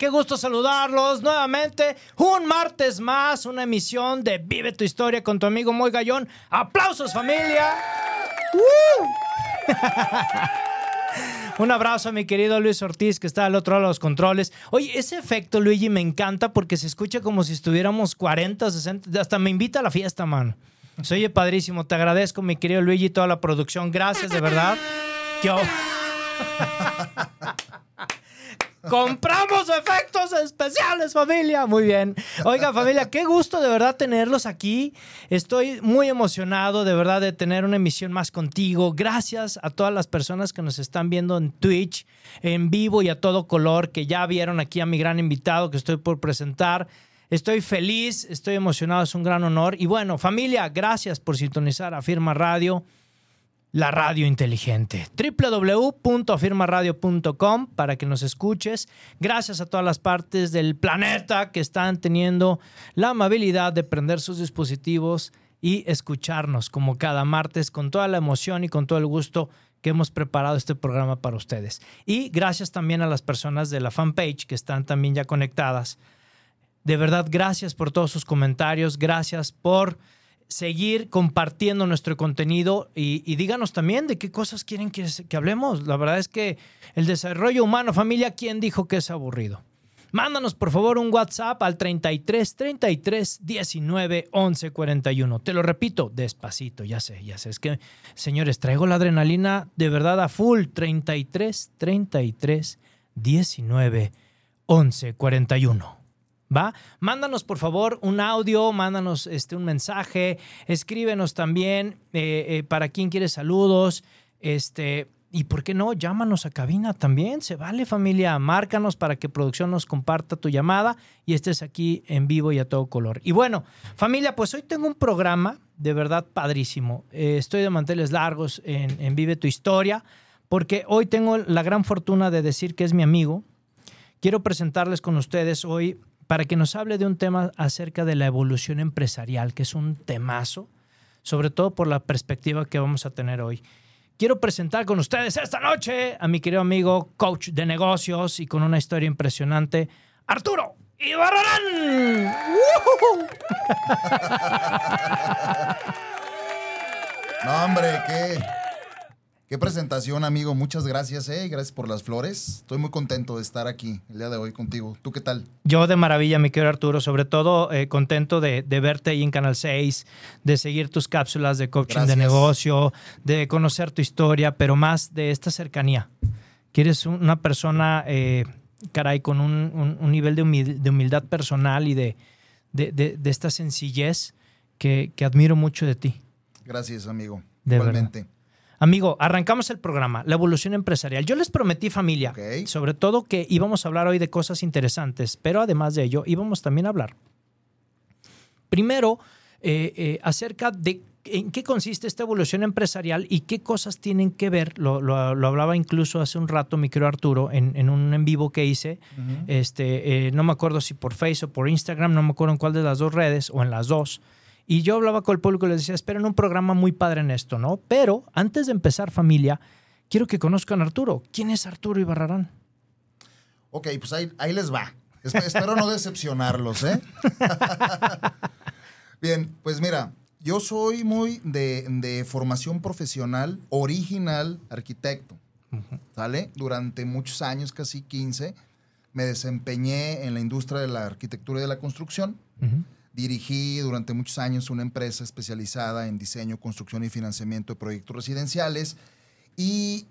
Qué gusto saludarlos nuevamente. Un martes más, una emisión de Vive tu historia con tu amigo Moy Gallón. ¡Aplausos, familia! ¡Uh! Un abrazo a mi querido Luis Ortiz, que está al otro lado de los controles. Oye, ese efecto, Luigi, me encanta porque se escucha como si estuviéramos 40, 60. Hasta me invita a la fiesta, mano. Se oye padrísimo. Te agradezco, mi querido Luigi, toda la producción. Gracias, de verdad. Yo. Compramos efectos especiales, familia. Muy bien. Oiga, familia, qué gusto de verdad tenerlos aquí. Estoy muy emocionado de verdad de tener una emisión más contigo. Gracias a todas las personas que nos están viendo en Twitch, en vivo y a todo color, que ya vieron aquí a mi gran invitado que estoy por presentar. Estoy feliz, estoy emocionado, es un gran honor. Y bueno, familia, gracias por sintonizar a Firma Radio la radio inteligente. www.afirmaradio.com para que nos escuches. Gracias a todas las partes del planeta que están teniendo la amabilidad de prender sus dispositivos y escucharnos como cada martes con toda la emoción y con todo el gusto que hemos preparado este programa para ustedes. Y gracias también a las personas de la fanpage que están también ya conectadas. De verdad, gracias por todos sus comentarios, gracias por seguir compartiendo nuestro contenido y, díganos también de qué cosas quieren que, que, hablemos. La verdad es que el desarrollo humano, familia, ¿quién dijo que es aburrido? Mándanos por favor un WhatsApp al 33 33 19 11 41. Te lo repito despacito, ya sé, ya sé. Es que, señores, traigo la adrenalina de verdad a full. 33 33 19 11 41. ¿Va? Mándanos por favor un audio, mándanos este, un mensaje, escríbenos también eh, eh, para quien quiere saludos, este, y por qué no, llámanos a cabina también, se vale familia, márcanos para que producción nos comparta tu llamada y estés aquí en vivo y a todo color. Y bueno, familia, pues hoy tengo un programa de verdad padrísimo, eh, estoy de manteles largos en, en Vive tu Historia, porque hoy tengo la gran fortuna de decir que es mi amigo. Quiero presentarles con ustedes hoy para que nos hable de un tema acerca de la evolución empresarial, que es un temazo, sobre todo por la perspectiva que vamos a tener hoy. Quiero presentar con ustedes esta noche a mi querido amigo, coach de negocios y con una historia impresionante, Arturo Ibarrarán. No, hombre, qué, qué presentación, amigo. Muchas gracias, eh. Gracias por las flores. Estoy muy contento de estar aquí el día de hoy contigo. ¿Tú qué tal? Yo de maravilla, mi querido Arturo. Sobre todo eh, contento de, de, verte ahí en Canal 6, de seguir tus cápsulas de coaching gracias. de negocio, de conocer tu historia, pero más de esta cercanía. Que eres una persona, eh, caray, con un, un, un nivel de, humildad, de humildad personal y de, de, de esta sencillez que, que admiro mucho de ti. Gracias, amigo. De Igualmente. Verdad. Amigo, arrancamos el programa, la evolución empresarial. Yo les prometí familia, okay. sobre todo que íbamos a hablar hoy de cosas interesantes, pero además de ello íbamos también a hablar. Primero, eh, eh, acerca de en qué consiste esta evolución empresarial y qué cosas tienen que ver. Lo, lo, lo hablaba incluso hace un rato mi querido Arturo en, en un en vivo que hice. Uh -huh. este, eh, no me acuerdo si por Facebook o por Instagram, no me acuerdo en cuál de las dos redes o en las dos. Y yo hablaba con el público y les decía, esperen un programa muy padre en esto, ¿no? Pero antes de empezar, familia, quiero que conozcan a Arturo. ¿Quién es Arturo Ibarrarán? Ok, pues ahí, ahí les va. Espero no decepcionarlos, ¿eh? Bien, pues mira, yo soy muy de, de formación profesional, original arquitecto, uh -huh. ¿sale? Durante muchos años, casi 15, me desempeñé en la industria de la arquitectura y de la construcción. Uh -huh. Dirigí durante muchos años una empresa especializada en diseño, construcción y financiamiento de proyectos residenciales. Y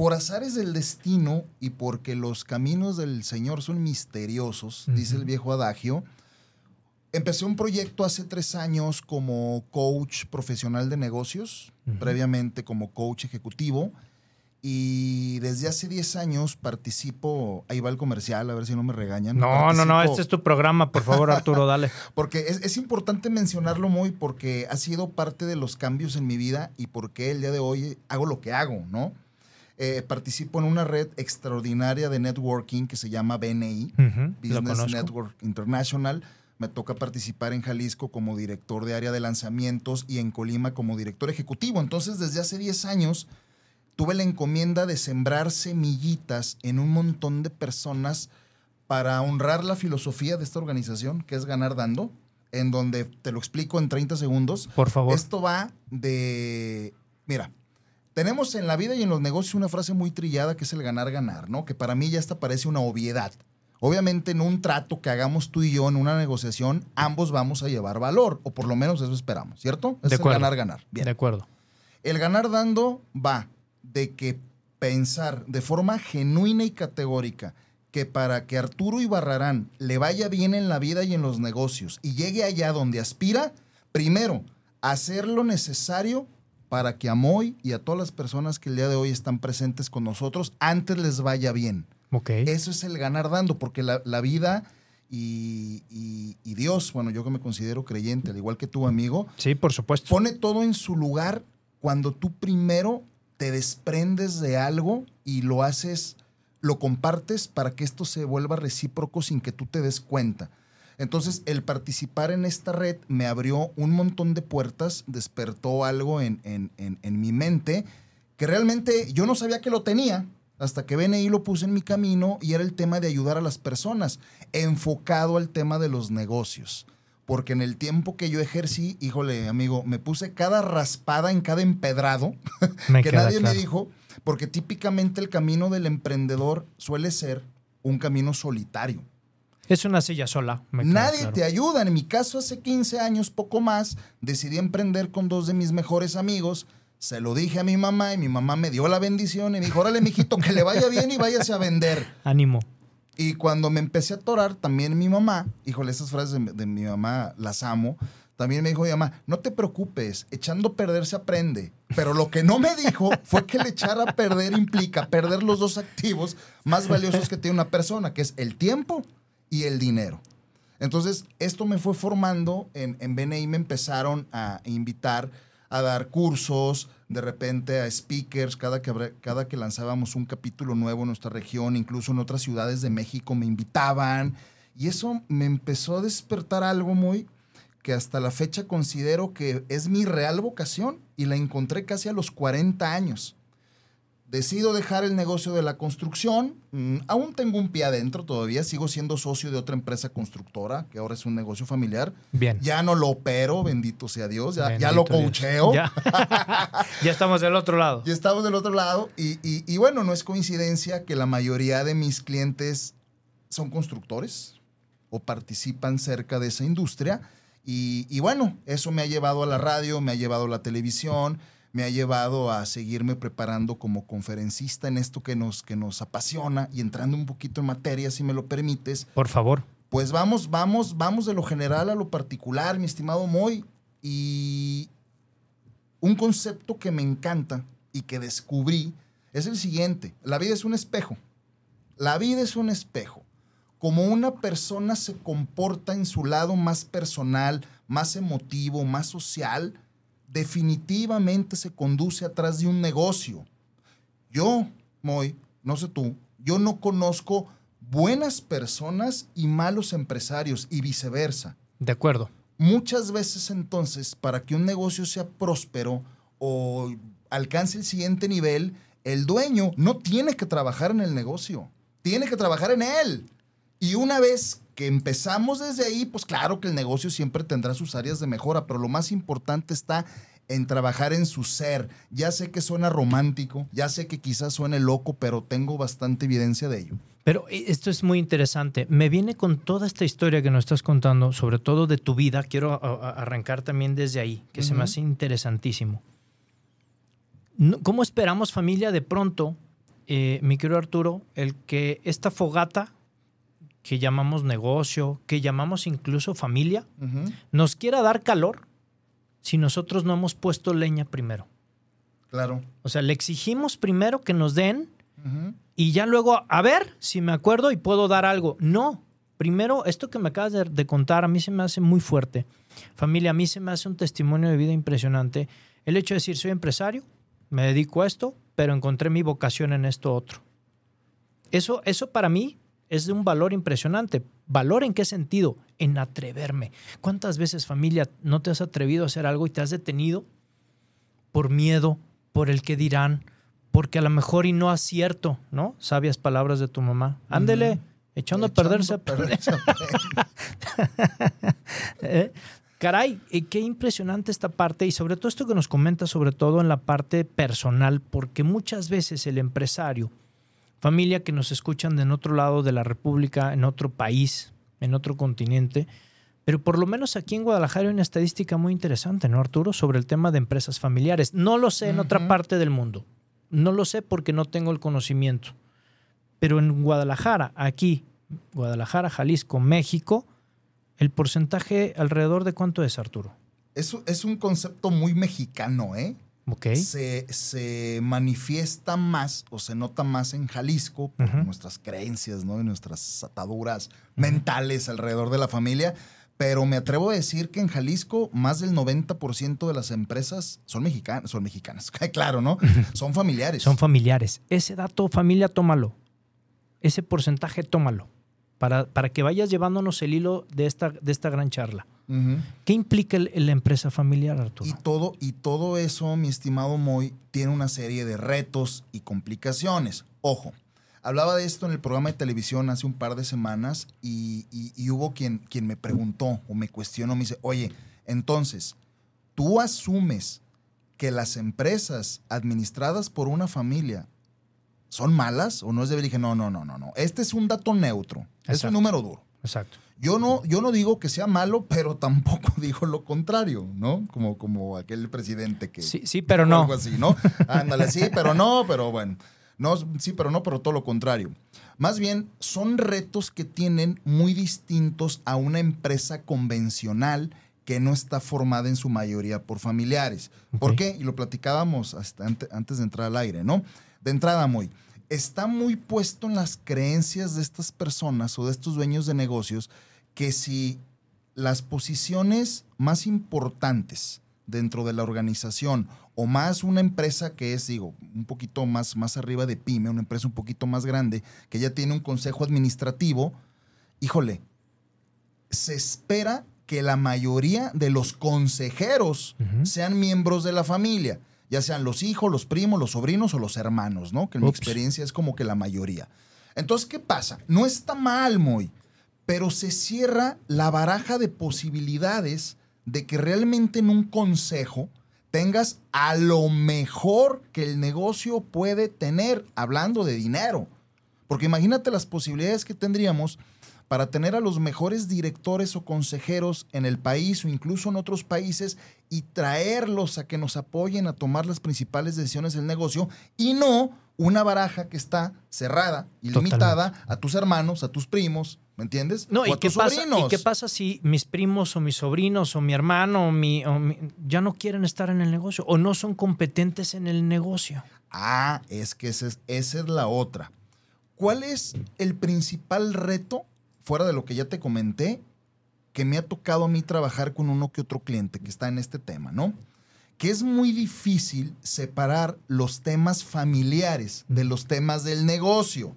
por azares del destino y porque los caminos del Señor son misteriosos, dice el viejo adagio, empecé un proyecto hace tres años como coach profesional de negocios, previamente como coach ejecutivo. Y desde hace 10 años participo, ahí va el comercial, a ver si no me regañan. No, no, no, este es tu programa, por favor, Arturo, dale. porque es, es importante mencionarlo muy porque ha sido parte de los cambios en mi vida y porque el día de hoy hago lo que hago, ¿no? Eh, participo en una red extraordinaria de networking que se llama BNI, lo Business. Network International. Me toca participar en Jalisco como director de área de lanzamientos y en Colima como director ejecutivo. Entonces, desde hace 10 años tuve la encomienda de sembrar semillitas en un montón de personas para honrar la filosofía de esta organización, que es ganar dando, en donde te lo explico en 30 segundos. Por favor. Esto va de, mira, tenemos en la vida y en los negocios una frase muy trillada que es el ganar, ganar, ¿no? Que para mí ya esta parece una obviedad. Obviamente en un trato que hagamos tú y yo en una negociación, ambos vamos a llevar valor, o por lo menos eso esperamos, ¿cierto? Es De el ganar, ganar. Bien. De acuerdo. El ganar dando va de que pensar de forma genuina y categórica que para que Arturo Ibarrarán le vaya bien en la vida y en los negocios y llegue allá donde aspira, primero, hacer lo necesario para que a Moy y a todas las personas que el día de hoy están presentes con nosotros, antes les vaya bien. Ok. Eso es el ganar dando, porque la, la vida y, y- y Dios, bueno, yo que me considero creyente, al igual que tu amigo, Sí, por supuesto. pone todo en su lugar cuando tú primero te desprendes de algo y lo haces, lo compartes para que esto se vuelva recíproco sin que tú te des cuenta. Entonces, el participar en esta red me abrió un montón de puertas, despertó algo en, en- en- mi mente que realmente yo no sabía que lo tenía hasta que BNI lo puse en mi camino y era el tema de ayudar a las personas, enfocado al tema de los negocios. Porque en el tiempo que yo ejercí, híjole, amigo, me puse cada raspada en cada empedrado Me que nadie claro. me dijo, porque típicamente el camino del emprendedor suele ser un camino solitario. Es una silla sola. me Nadie claro. te ayuda. En mi caso, hace 15 años, poco más, decidí emprender con dos de mis mejores amigos. Se lo dije a mi mamá y mi mamá me dio la bendición y me dijo, órale, mijito, que le vaya bien y váyase a vender. Ánimo. Y cuando me empecé a atorar, también mi mamá, híjole, esas frases de, mi mamá las amo, también me dijo mi mamá, no te preocupes, echando a perder se aprende. Pero lo que no me dijo fue que el echar a perder implica perder los dos activos más valiosos que tiene una persona, que es el tiempo y el dinero. Entonces, esto me fue formando, en, en BNI me empezaron a invitar a dar cursos, de repente a speakers, cada que, cada que lanzábamos un capítulo nuevo en nuestra región, incluso en otras ciudades de México me invitaban. Y eso me empezó a despertar algo muy que hasta la fecha considero que es mi real vocación y la encontré casi a los 40 años. Decido dejar el negocio de la construcción. Mm, aún tengo un pie adentro todavía. Sigo siendo socio de otra empresa constructora, que ahora es un negocio familiar. Bien. Ya no lo opero, bendito sea Dios. Ya, ya lo coacheo. Ya. ya estamos del otro lado. Y estamos del otro lado. Y, y- y bueno, no es coincidencia que la mayoría de mis clientes son constructores o participan cerca de esa industria. Y, y bueno, eso me ha llevado a la radio, me ha llevado a la televisión, me ha llevado a seguirme preparando como conferencista en esto que nos, que nos apasiona y entrando un poquito en materia, si me lo permites. Por favor. Pues vamos, vamos, vamos de lo general a lo particular, mi estimado Moy. Y un concepto que me encanta y que descubrí es el siguiente. La vida es un espejo. La vida es un espejo. Como una persona se comporta en su lado más personal, más emotivo, más social, definitivamente se conduce atrás de un negocio. Yo, Moy, no sé tú, yo no conozco buenas personas y malos empresarios y viceversa. De acuerdo. Muchas veces entonces, para que un negocio sea próspero o alcance el siguiente nivel, el dueño no tiene que trabajar en el negocio, tiene que trabajar en él. Y una vez que empezamos desde ahí, pues claro que el negocio siempre tendrá sus áreas de mejora, pero lo más importante está en trabajar en su ser. Ya sé que suena romántico, ya sé que quizás suene loco, pero tengo bastante evidencia de ello. Pero eh, esto es muy interesante. Me viene con toda esta historia que nos estás contando, sobre todo de tu vida. Quiero arrancar también desde ahí, que se me hace interesantísimo. ¿cómo esperamos familia de pronto, eh, mi querido Arturo, el que esta fogata que llamamos negocio, que llamamos incluso familia, nos quiera dar calor si nosotros no hemos puesto leña primero? Claro. O sea, le exigimos primero que nos den y ya luego, a ver si me acuerdo y puedo dar algo. No, primero, esto que me acabas de, de contar a mí se me hace muy fuerte. Familia, a mí se me hace un testimonio de vida impresionante. El hecho de decir, soy empresario, me dedico a esto, pero encontré mi vocación en esto otro. Eso, eso para mí es de un valor impresionante. ¿Valor en qué sentido? En atreverme. ¿Cuántas veces, familia, no te has atrevido a hacer algo y te has detenido por miedo, por el que dirán, porque a lo mejor y no acierto, ¿no? Sabias palabras de tu mamá. Ándele, echando, a perderse. A perderse. ¿Eh? Caray, eh, qué impresionante esta parte y sobre todo esto que nos comenta, sobre todo en la parte personal, porque muchas veces el empresario, familia que nos escuchan de en otro lado de la República, en otro país, en otro continente, pero por lo menos aquí en Guadalajara hay una estadística muy interesante, ¿no, Arturo? Sobre el tema de empresas familiares. No lo sé en otra parte del mundo. No lo sé porque no tengo el conocimiento. Pero en Guadalajara, aquí, Guadalajara, Jalisco, México, el porcentaje alrededor de cuánto es, Arturo. Eso es un concepto muy mexicano, ¿eh? Se, se manifiesta más o se nota más en Jalisco por nuestras creencias, ¿no? Y nuestras ataduras mentales alrededor de la familia. Pero me atrevo a decir que en Jalisco más del 90% de las empresas son mexicanas, son mexicanas, claro, ¿no? Son familiares. Son familiares. Ese dato, familia, tómalo. Ese porcentaje, tómalo. Para, para que vayas llevándonos el hilo de esta, de esta gran charla. ¿Qué implica el- la empresa familiar, Arturo? Y todo, y todo eso, mi estimado Moy, tiene una serie de retos y complicaciones. Ojo, hablaba de esto en el programa de televisión hace un par de semanas y, y- y hubo quien, quien me preguntó o me cuestionó, me dice, oye, entonces, ¿tú asumes que las empresas administradas por una familia son malas o no es de dije, no, no, no, no, no. Este es un dato neutro, es un número duro. Exacto. Yo no, yo no digo que sea malo, pero tampoco digo lo contrario, ¿no? Como, como aquel presidente que. Sí, sí, pero no. Algo así, ¿no? Ándale, sí, pero no, pero bueno. No, sí, pero no, pero todo lo contrario. Más bien, son retos que tienen muy distintos a una empresa convencional que no está formada en su mayoría por familiares. ¿Por qué? Y lo platicábamos hasta ante- antes de entrar al aire, ¿no? De entrada, muy. Está muy puesto en las creencias de estas personas o de estos dueños de negocios que si las posiciones más importantes dentro de la organización o más una empresa que es, digo, un poquito más, más arriba de pyme, una empresa un poquito más grande, que ya tiene un consejo administrativo, híjole, se espera que la mayoría de los consejeros sean miembros de la familia, ya sean los hijos, los primos, los sobrinos o los hermanos, ¿no? Que en mi experiencia es como que la mayoría. Entonces, ¿qué pasa? No está mal, muy, pero se cierra la baraja de posibilidades de que realmente en un consejo tengas a lo mejor que el negocio puede tener, hablando de dinero. Porque imagínate las posibilidades que tendríamos para tener a los mejores directores o consejeros en el país o incluso en otros países y traerlos a que nos apoyen a tomar las principales decisiones del negocio y no una baraja que está cerrada y limitada a tus hermanos, a tus primos, ¿me entiendes? No, o ¿y a qué, tus pasa, sobrinos. ¿y qué pasa si mis primos o mis sobrinos o mi hermano o mi, o mi- ya no quieren estar en el negocio o no son competentes en el negocio? Ah, es que esa es, esa es la otra. ¿Cuál es el principal reto, fuera de lo que ya te comenté, que me ha tocado a mí trabajar con uno que otro cliente que está en este tema, ¿no? Que es muy difícil separar los temas familiares de los temas del negocio.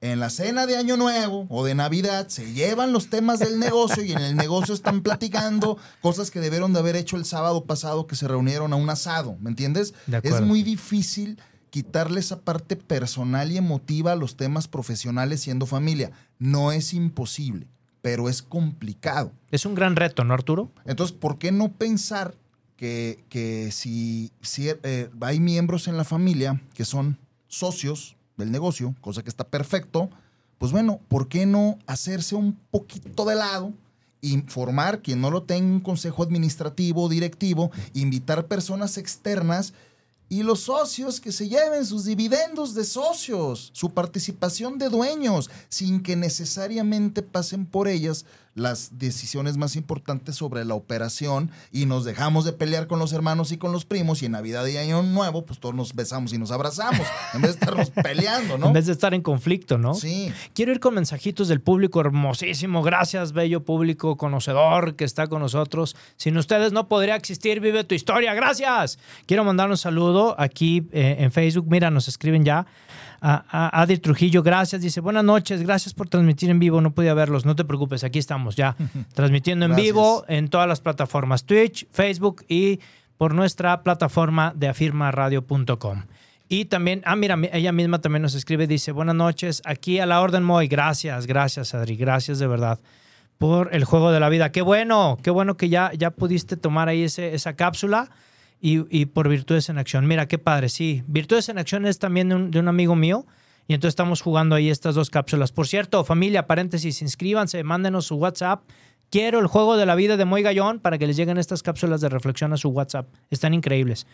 En la cena de Año Nuevo o de Navidad se llevan los temas del negocio y en el negocio están platicando cosas que debieron de haber hecho el sábado pasado que se reunieron a un asado, ¿me entiendes? De Es muy difícil quitarle esa parte personal y emotiva a los temas profesionales siendo familia. No es imposible, pero es complicado. Es un gran reto, ¿no, Arturo? Entonces, ¿por qué no pensar que, que si, si, eh, hay miembros en la familia que son socios del negocio, cosa que está perfecto, pues bueno, ¿por qué no hacerse un poquito de lado? Informar quien no lo tenga un consejo administrativo o directivo, invitar personas externas Y los socios que se lleven sus dividendos de socios, su participación de dueños, sin que necesariamente pasen por ellas las decisiones más importantes sobre la operación y nos dejamos de pelear con los hermanos y con los primos y en Navidad y Año Nuevo pues todos nos besamos y nos abrazamos en vez de estarnos peleando, ¿no? En vez de estar en conflicto, ¿no? Sí. Quiero ir con mensajitos del público hermosísimo. Gracias, bello público conocedor que está con nosotros. Sin ustedes no podría existir Vive tu historia. Gracias. Quiero mandar un saludo aquí eh, en Facebook. Mira, nos escriben ya. A, a Adri Trujillo, gracias. Dice, buenas noches, gracias por transmitir en vivo. No podía verlos, no te preocupes, aquí estamos ya transmitiendo en Gracias. vivo en todas las plataformas, Twitch, Facebook y por nuestra plataforma de afirmaradio.com. Y también, ah, mira, ella misma también nos escribe, dice, buenas noches, aquí a la orden Moy. Gracias, gracias, Adri, gracias de verdad por el juego de la vida. Qué bueno, qué bueno que ya, ya pudiste tomar ahí ese, esa cápsula y, por Virtudes en Acción. Mira, qué padre, sí. Virtudes en Acción es también de un, de un amigo mío y entonces estamos jugando ahí estas dos cápsulas. Por cierto, familia, paréntesis, inscríbanse, mándenos su WhatsApp. Quiero el juego de la vida de Moy Gallón para que les lleguen estas cápsulas de reflexión a su WhatsApp. Están increíbles.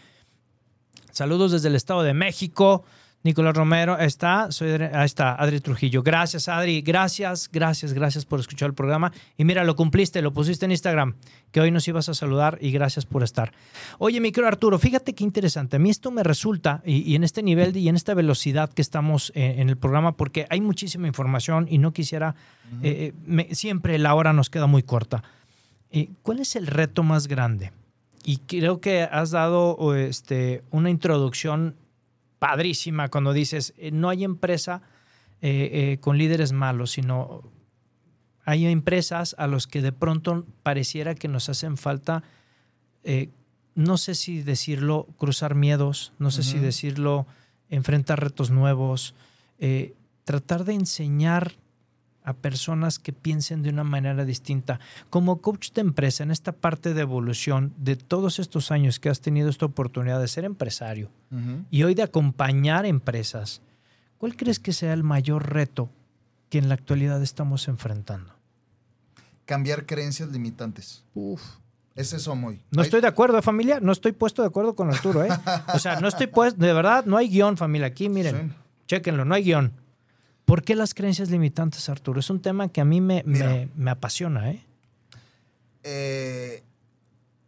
Saludos desde el Estado de México. Nicolás Romero está, soy, ahí está, Adri Trujillo. Gracias, Adri. Gracias, gracias, gracias por escuchar el programa. Y mira, lo cumpliste, lo pusiste en Instagram, que hoy nos ibas a saludar y gracias por estar. Oye, mi querido Arturo, fíjate qué interesante. A mí esto me resulta, y, y en este nivel de- y en esta velocidad que estamos eh, en el programa, porque hay muchísima información y no quisiera, eh, eh, me- siempre la hora nos queda muy corta. Eh, ¿Cuál es el reto más grande? Y creo que has dado este, una introducción padrísima cuando dices, eh, no hay empresa eh, eh, con líderes malos, sino hay empresas a los que de pronto pareciera que nos hacen falta, no sé si decirlo, cruzar miedos, no sé si decirlo, enfrentar retos nuevos, tratar de enseñar a personas que piensen de una manera distinta. Como coach de empresa, en esta parte de evolución de todos estos años que has tenido esta oportunidad de ser empresario y hoy de acompañar empresas, ¿cuál crees que sea el mayor reto que en la actualidad estamos enfrentando? Cambiar creencias limitantes. Es eso, muy. No estoy de acuerdo, ¿eh, familia. No estoy puesto de acuerdo con Arturo, ¿eh? O sea, no estoy puesto, de verdad, no hay guion, familia. Aquí, miren, Sí. chéquenlo, no hay guion. ¿Por qué las creencias limitantes, Arturo? Es un tema que a mí me, Mira. me, me apasiona, ¿eh? Eh,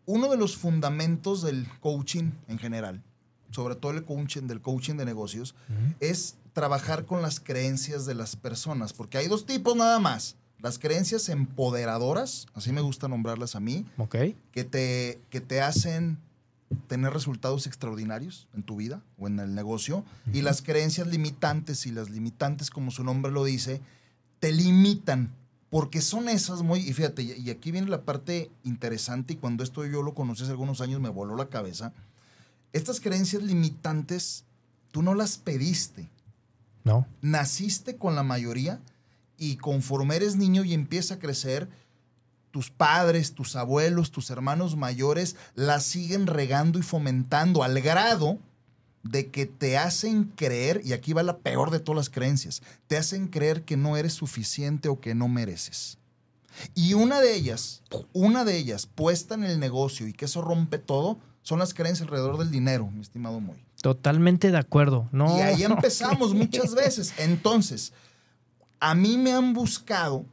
uno de los fundamentos del coaching en general, sobre todo el coaching del coaching de negocios, es trabajar con las creencias de las personas, porque hay dos tipos nada más. Las creencias empoderadoras, así me gusta nombrarlas a mí, Ok. que te, que te hacen tener resultados extraordinarios en tu vida o en el negocio. Y las creencias limitantes, y las limitantes, como su nombre lo dice, te limitan. Porque son esas muy. Y fíjate, y aquí viene la parte interesante, y cuando esto yo lo conocí hace algunos años me voló la cabeza. Estas creencias limitantes, tú no las pediste No. naciste con la mayoría y conforme eres niño y empieza a crecer, tus padres, tus abuelos, tus hermanos mayores la siguen regando y fomentando al grado de que te hacen creer, y aquí va la peor de todas las creencias, te hacen creer que no eres suficiente o que no mereces. Y una de ellas, una de ellas puesta en el negocio y que eso rompe todo, son las creencias alrededor del dinero, mi estimado Moy. Totalmente de acuerdo. No. Y ahí empezamos muchas veces. Entonces, a mí me han buscado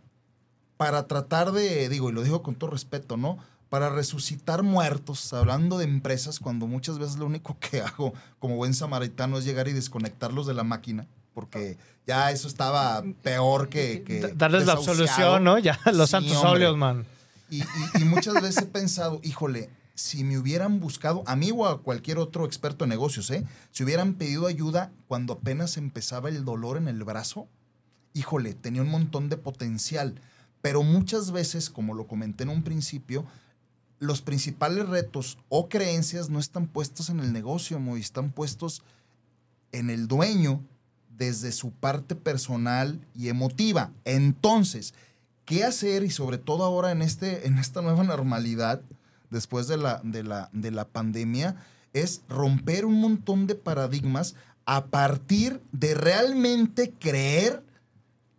para tratar de, digo, y lo digo con todo respeto, ¿no? Para resucitar muertos, hablando de empresas, cuando muchas veces lo único que hago como buen samaritano es llegar y desconectarlos de la máquina, porque ya eso estaba peor que... que Da- Darles la absolución, ¿no? Ya, los Sí, santos hombre. óleos, man. Y, y- y muchas veces he pensado, híjole, si me hubieran buscado, a mí o a cualquier otro experto en negocios, ¿eh? Si hubieran pedido ayuda cuando apenas empezaba el dolor en el brazo, híjole, tenía un montón de potencial. Pero muchas veces, como lo comenté en un principio, los principales retos o creencias no están puestos en el negocio, están puestos en el dueño desde su parte personal y emotiva. Entonces, ¿qué hacer? Y sobre todo ahora en, este, en esta nueva normalidad, después de la, de, la, de la pandemia, es romper un montón de paradigmas a partir de realmente creer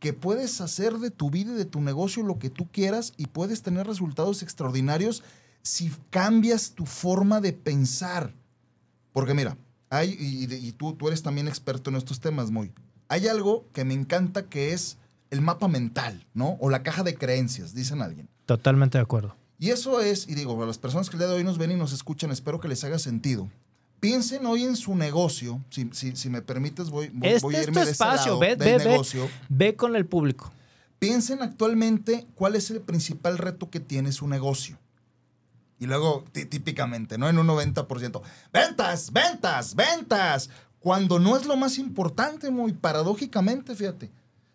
que puedes hacer de tu vida y de tu negocio lo que tú quieras y puedes tener resultados extraordinarios si cambias tu forma de pensar. Porque mira, hay, y, y tú, tú eres también experto en estos temas, muy. Hay algo que me encanta que es el mapa mental, ¿no? O la caja de creencias, dicen alguien. Totalmente de acuerdo. Y eso es, y digo, a las personas que el día de hoy nos ven y nos escuchan, espero que les haga sentido. Piensen hoy en su negocio. Si, si, si me permites, voy, voy, Este voy a es tu irme de ese espacio, lado ve, del ve, ve. negocio. Ve con el público. Piensen actualmente cuál es el principal reto que tiene su negocio. Y luego, tí- típicamente, ¿no? En un 90%. Ventas, ventas, ventas. Cuando no es lo más importante, muy paradójicamente, fíjate.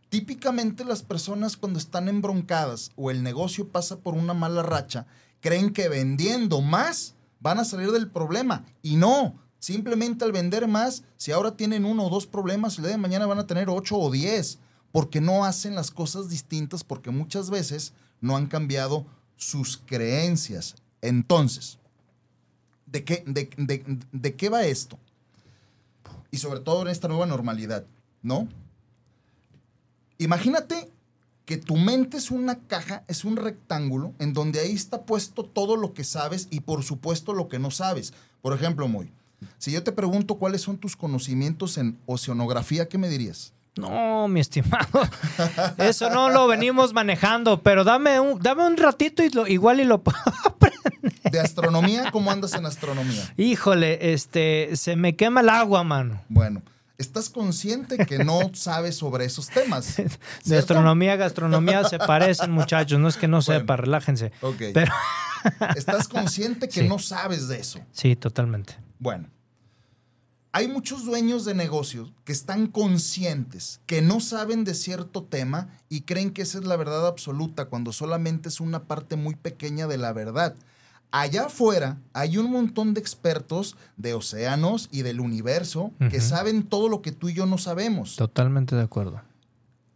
Típicamente las personas cuando están embroncadas o el negocio pasa por una mala racha, creen que vendiendo más van a salir del problema. Y no, simplemente al vender más, si ahora tienen uno o dos problemas, el día de mañana van a tener ocho o diez, porque no hacen las cosas distintas, porque muchas veces no han cambiado sus creencias. Entonces, ¿de qué, de, de- de qué va esto? Y sobre todo en esta nueva normalidad, ¿no? Imagínate que tu mente es una caja, es un rectángulo, en donde ahí está puesto todo lo que sabes y por supuesto lo que no sabes. Por ejemplo, Moy, si yo te pregunto cuáles son tus conocimientos en oceanografía, ¿qué me dirías? No, mi estimado. Eso no lo venimos manejando, pero dame un, dame un ratito y lo, igual y lo puedo aprender. De astronomía, ¿cómo andas en astronomía? Híjole, este, se me quema el agua, mano. Bueno, estás consciente que no sabes sobre esos temas. De ¿cierto? astronomía a gastronomía se parecen, muchachos. No es que no Bueno. sepa, relájense. Ok. Pero Estás consciente que Sí. no sabes de eso. sí, totalmente. Bueno, hay muchos dueños de negocios que están conscientes, que no saben de cierto tema y creen que esa es la verdad absoluta cuando solamente es una parte muy pequeña de la verdad. Allá afuera hay un montón de expertos de océanos y del universo que saben todo lo que tú y yo no sabemos. Totalmente de acuerdo.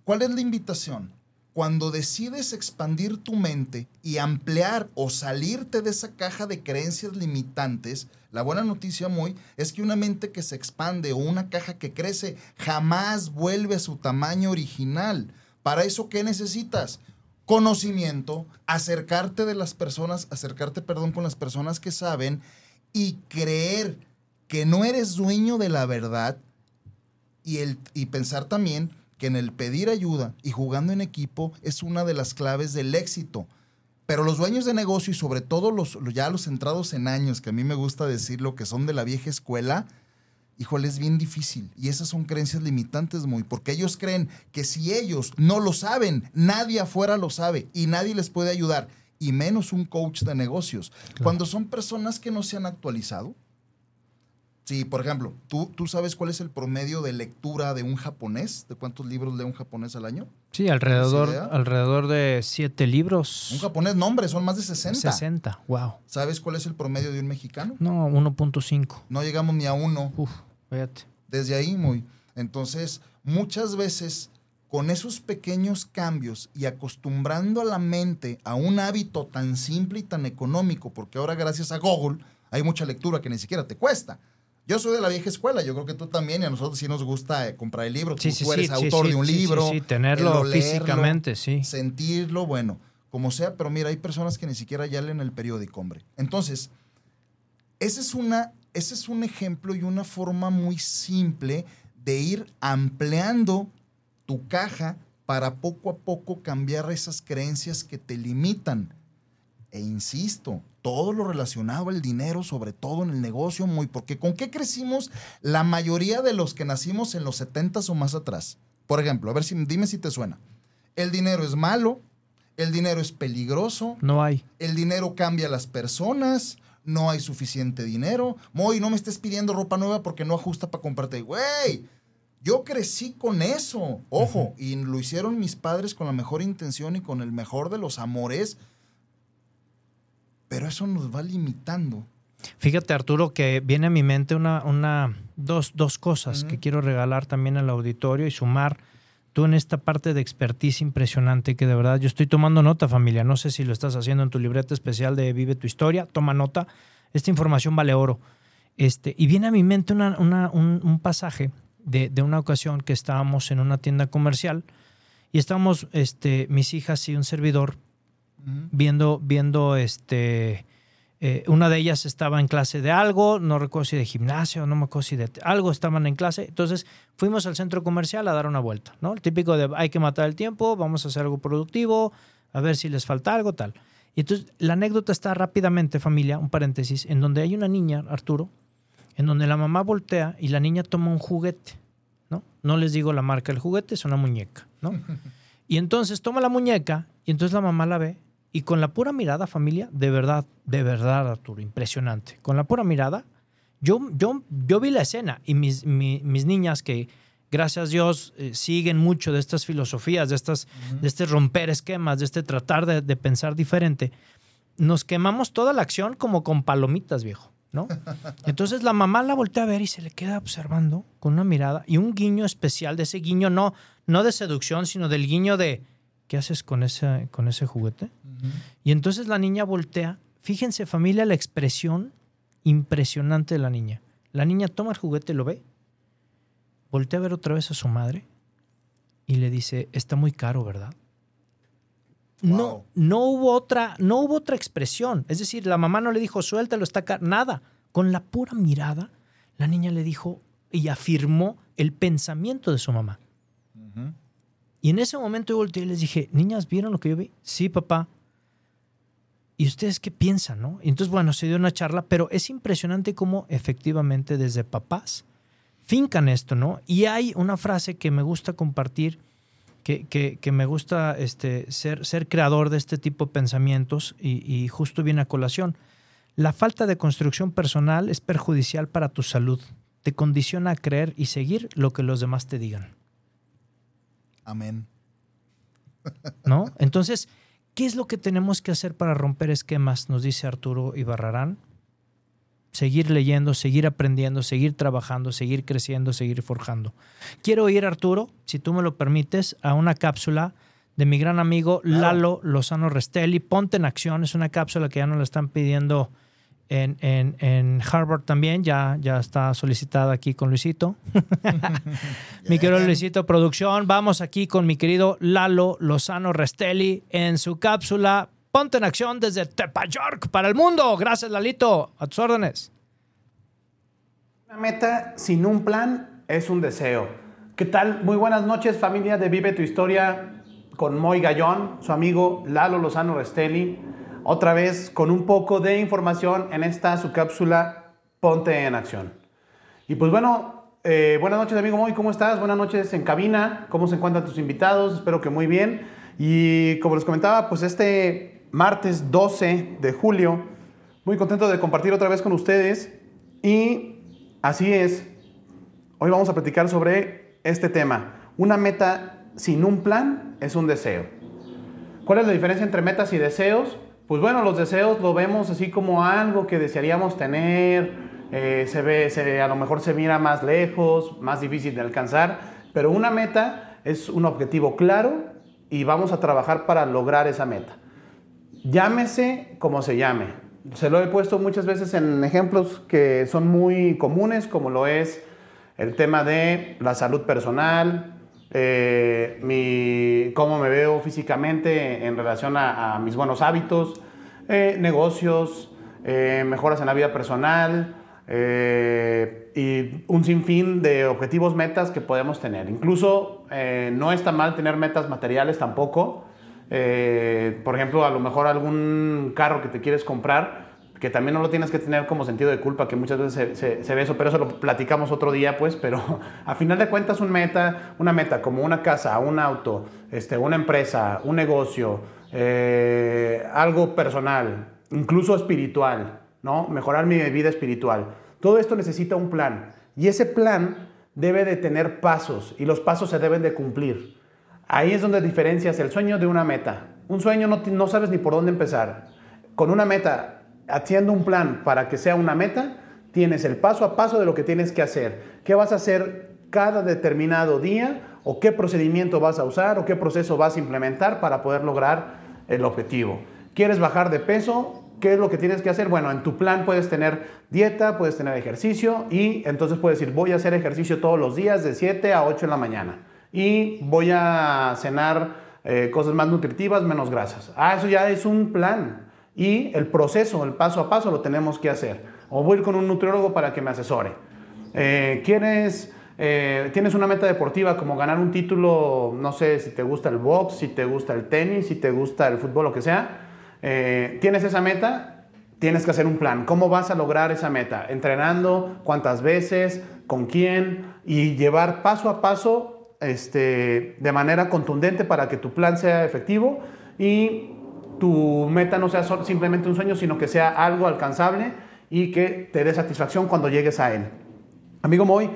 ¿Cuál es la invitación? Cuando decides expandir tu mente y ampliar o salirte de esa caja de creencias limitantes, la buena noticia muy es que una mente que se expande o una caja que crece jamás vuelve a su tamaño original. Para eso, ¿qué necesitas? Conocimiento, acercarte de las personas, acercarte, perdón, con las personas que saben y creer que no eres dueño de la verdad y, el, y pensar también que en el pedir ayuda y jugando en equipo es una de las claves del éxito. Pero los dueños de negocio y sobre todo los, ya los centrados en años, que a mí me gusta decirlo, que son de la vieja escuela, híjole, es bien difícil. Y esas son creencias limitantes muy, porque ellos creen que si ellos no lo saben, nadie afuera lo sabe y nadie les puede ayudar, y menos un coach de negocios. Cuando son personas que no se han actualizado, Sí, por ejemplo, ¿tú, ¿tú sabes cuál es el promedio de lectura de un japonés? ¿De cuántos libros lee un japonés al año? Sí, alrededor, alrededor de siete libros. Un japonés, no hombre, son más de 60. 60, wow. ¿Sabes cuál es el promedio de un mexicano? No, 1.5. No llegamos ni a uno. Uf, fíjate. Desde ahí, muy. Entonces, muchas veces, con esos pequeños cambios y acostumbrando a la mente a un hábito tan simple y tan económico, porque ahora gracias a Google hay mucha lectura que ni siquiera te cuesta. Yo soy de la vieja escuela, yo creo que tú también, y a nosotros sí nos gusta eh, comprar el libro. Sí, tú, sí, tú eres sí, autor de un sí, sí, libro. sí, tenerlo leerlo, físicamente, sí. Sentirlo, bueno, como sea, pero mira, hay personas que ni siquiera ya leen el periódico, hombre. Entonces, ese es, una, ese es un ejemplo y una forma muy simple de ir ampliando tu caja para poco a poco cambiar esas creencias que te limitan. E insisto, todo lo relacionado al dinero, sobre todo en el negocio, muy, porque ¿con qué crecimos la mayoría de los que nacimos en los 70s o más atrás? Por ejemplo, a ver si dime si te suena. El dinero es malo, el dinero es peligroso, No hay. el dinero cambia a las personas, no hay suficiente dinero. Moy, no me estés pidiendo ropa nueva porque no ajusta para comprarte. Güey, yo crecí con eso. Ojo, y lo hicieron mis padres con la mejor intención y con el mejor de los amores. Pero eso nos va limitando. Fíjate, Arturo, que viene a mi mente una, una, dos, dos cosas que quiero regalar también al auditorio y sumar tú en esta parte de expertise impresionante que de verdad yo estoy tomando nota, familia. No sé si lo estás haciendo en tu libreta especial de Vive tu historia. Toma nota. Esta información vale oro. Este, y viene a mi mente una- una- un, un pasaje de, de una ocasión que estábamos en una tienda comercial y estábamos este, mis hijas y un servidor viendo, viendo este, eh, una de ellas estaba en clase de algo, no recuerdo si de gimnasio, no me acuerdo si de algo estaban en clase. Entonces fuimos al centro comercial a dar una vuelta, ¿no? El típico de hay que matar el tiempo, vamos a hacer algo productivo, a ver si les falta algo, tal. Y entonces la anécdota está rápidamente, familia, un paréntesis, en donde hay una niña, Arturo, en donde la mamá voltea y la niña toma un juguete, ¿no? No les digo la marca del juguete, es una muñeca, ¿no? Y entonces toma la muñeca y entonces la mamá la ve y con la pura mirada, familia, de verdad, de verdad, Arturo, impresionante. Con la pura mirada, yo, yo, yo vi la escena y mis, mis niñas que, gracias a Dios, eh, siguen mucho de estas filosofías, de, estas, de este romper esquemas, de este tratar de, de, pensar diferente, nos quemamos toda la acción como con palomitas, viejo, ¿no? Entonces la mamá la voltea a ver y se le queda observando con una mirada y un guiño especial, de ese guiño no, no de seducción, sino del guiño de ¿qué haces con ese, con ese juguete? Uh -huh. Y entonces la niña voltea. Fíjense, familia, la expresión impresionante de la niña. La niña toma el juguete, lo ve, voltea a ver otra vez a su madre y le dice, está muy caro, ¿verdad? Wow. No, no hubo otra, no hubo otra expresión. Es decir, la mamá no le dijo, suéltalo, está caro. Nada. Con la pura mirada, la niña le dijo y afirmó el pensamiento de su mamá. Uh -huh. Y en ese momento yo volteé y les dije, niñas, ¿vieron lo que yo vi? Sí, papá. ¿Y ustedes qué piensan, no? Entonces, bueno, se dio una charla, pero es impresionante cómo efectivamente desde papás fincan esto, ¿no? Y hay una frase que me gusta compartir, que, que, que me gusta este, ser, ser creador de este tipo de pensamientos y, y justo viene a colación. La falta de construcción personal es perjudicial para tu salud. Te condiciona a creer y seguir lo que los demás te digan. Amén. ¿No? Entonces, ¿qué es lo que tenemos que hacer para romper esquemas? Nos dice Arturo Ibarrarán. Seguir leyendo, seguir aprendiendo, seguir trabajando, seguir creciendo, seguir forjando. Quiero ir, Arturo, si tú me lo permites, a una cápsula de mi gran amigo Lalo Lozano Restelli. Ponte en acción, es una cápsula que ya nos la están pidiendo en, en, en, Harvard también, ya, ya está solicitada aquí con Luisito. mi querido Luisito Producción, vamos aquí con mi querido Lalo Lozano Restelli en su cápsula. Ponte en acción desde Tepayork para el mundo. Gracias, Lalito. A tus órdenes. Una meta sin un plan es un deseo. ¿Qué tal? Muy buenas noches, familia de Vive tu Historia con Moy Gallón, su amigo Lalo Lozano Restelli otra vez con un poco de información en esta su cápsula Ponte en Acción. Y pues bueno, eh, buenas noches amigo Moy, ¿cómo estás? Buenas noches en cabina, ¿cómo se encuentran tus invitados? Espero que muy bien. Y como les comentaba, pues este martes 12 de julio, muy contento de compartir otra vez con ustedes. Y así es, hoy vamos a platicar sobre este tema. Una meta sin un plan es un deseo. ¿Cuál es la diferencia entre metas y deseos? Pues bueno, los deseos lo vemos así como algo que desearíamos tener, eh, se ve, a lo mejor se mira más lejos, más difícil de alcanzar, pero una meta es un objetivo claro y vamos a trabajar para lograr esa meta. Llámese como se llame. Se lo he puesto muchas veces en ejemplos que son muy comunes, como lo es el tema de la salud personal, eh, mi, cómo me veo físicamente en relación a, mis buenos hábitos, eh, negocios, eh, mejoras en la vida personal y un sinfín de objetivos, metas que podemos tener. Incluso no está mal tener metas materiales tampoco. por ejemplo, a lo mejor algún carro que te quieres comprar, que también no lo tienes que tener como sentido de culpa, que muchas veces se, ve eso, pero eso lo platicamos otro día, pues, pero a final de cuentas un meta, una meta como una casa, un auto, este, una empresa, un negocio, eh, algo personal, incluso espiritual, ¿no? Mejorar mi vida espiritual. Todo esto necesita un plan y ese plan debe de tener pasos y los pasos se deben de cumplir. Ahí es donde diferencias el sueño de una meta. Un sueño no, no sabes ni por dónde empezar. Con una meta haciendo un plan para que sea una meta, tienes el paso a paso de lo que tienes que hacer. ¿Qué vas a hacer cada determinado día o qué procedimiento vas a usar o qué proceso vas a implementar para poder lograr el objetivo? ¿Quieres bajar de peso? ¿Qué es lo que tienes que hacer? Bueno, en tu plan puedes tener dieta, puedes tener ejercicio y entonces puedes decir, voy a hacer ejercicio todos los días de 7 a 8 en la mañana y voy a cenar eh, cosas más nutritivas, menos grasas. Ah, eso ya es un plan. Y el proceso, el paso a paso lo tenemos que hacer. O voy a ir con un nutriólogo para que me asesore. Eh, ¿Quieres, eh, tienes una meta deportiva como ganar un título, no sé si te gusta el box, si te gusta el tenis, si te gusta el fútbol, lo que sea. Eh, tienes esa meta, tienes que hacer un plan. ¿Cómo vas a lograr esa meta? Entrenando, cuántas veces, con quién y llevar paso a paso este, de manera contundente para que tu plan sea efectivo y tu meta no sea simplemente un sueño, sino que sea algo alcanzable y que te dé satisfacción cuando llegues a él. Amigo Moy,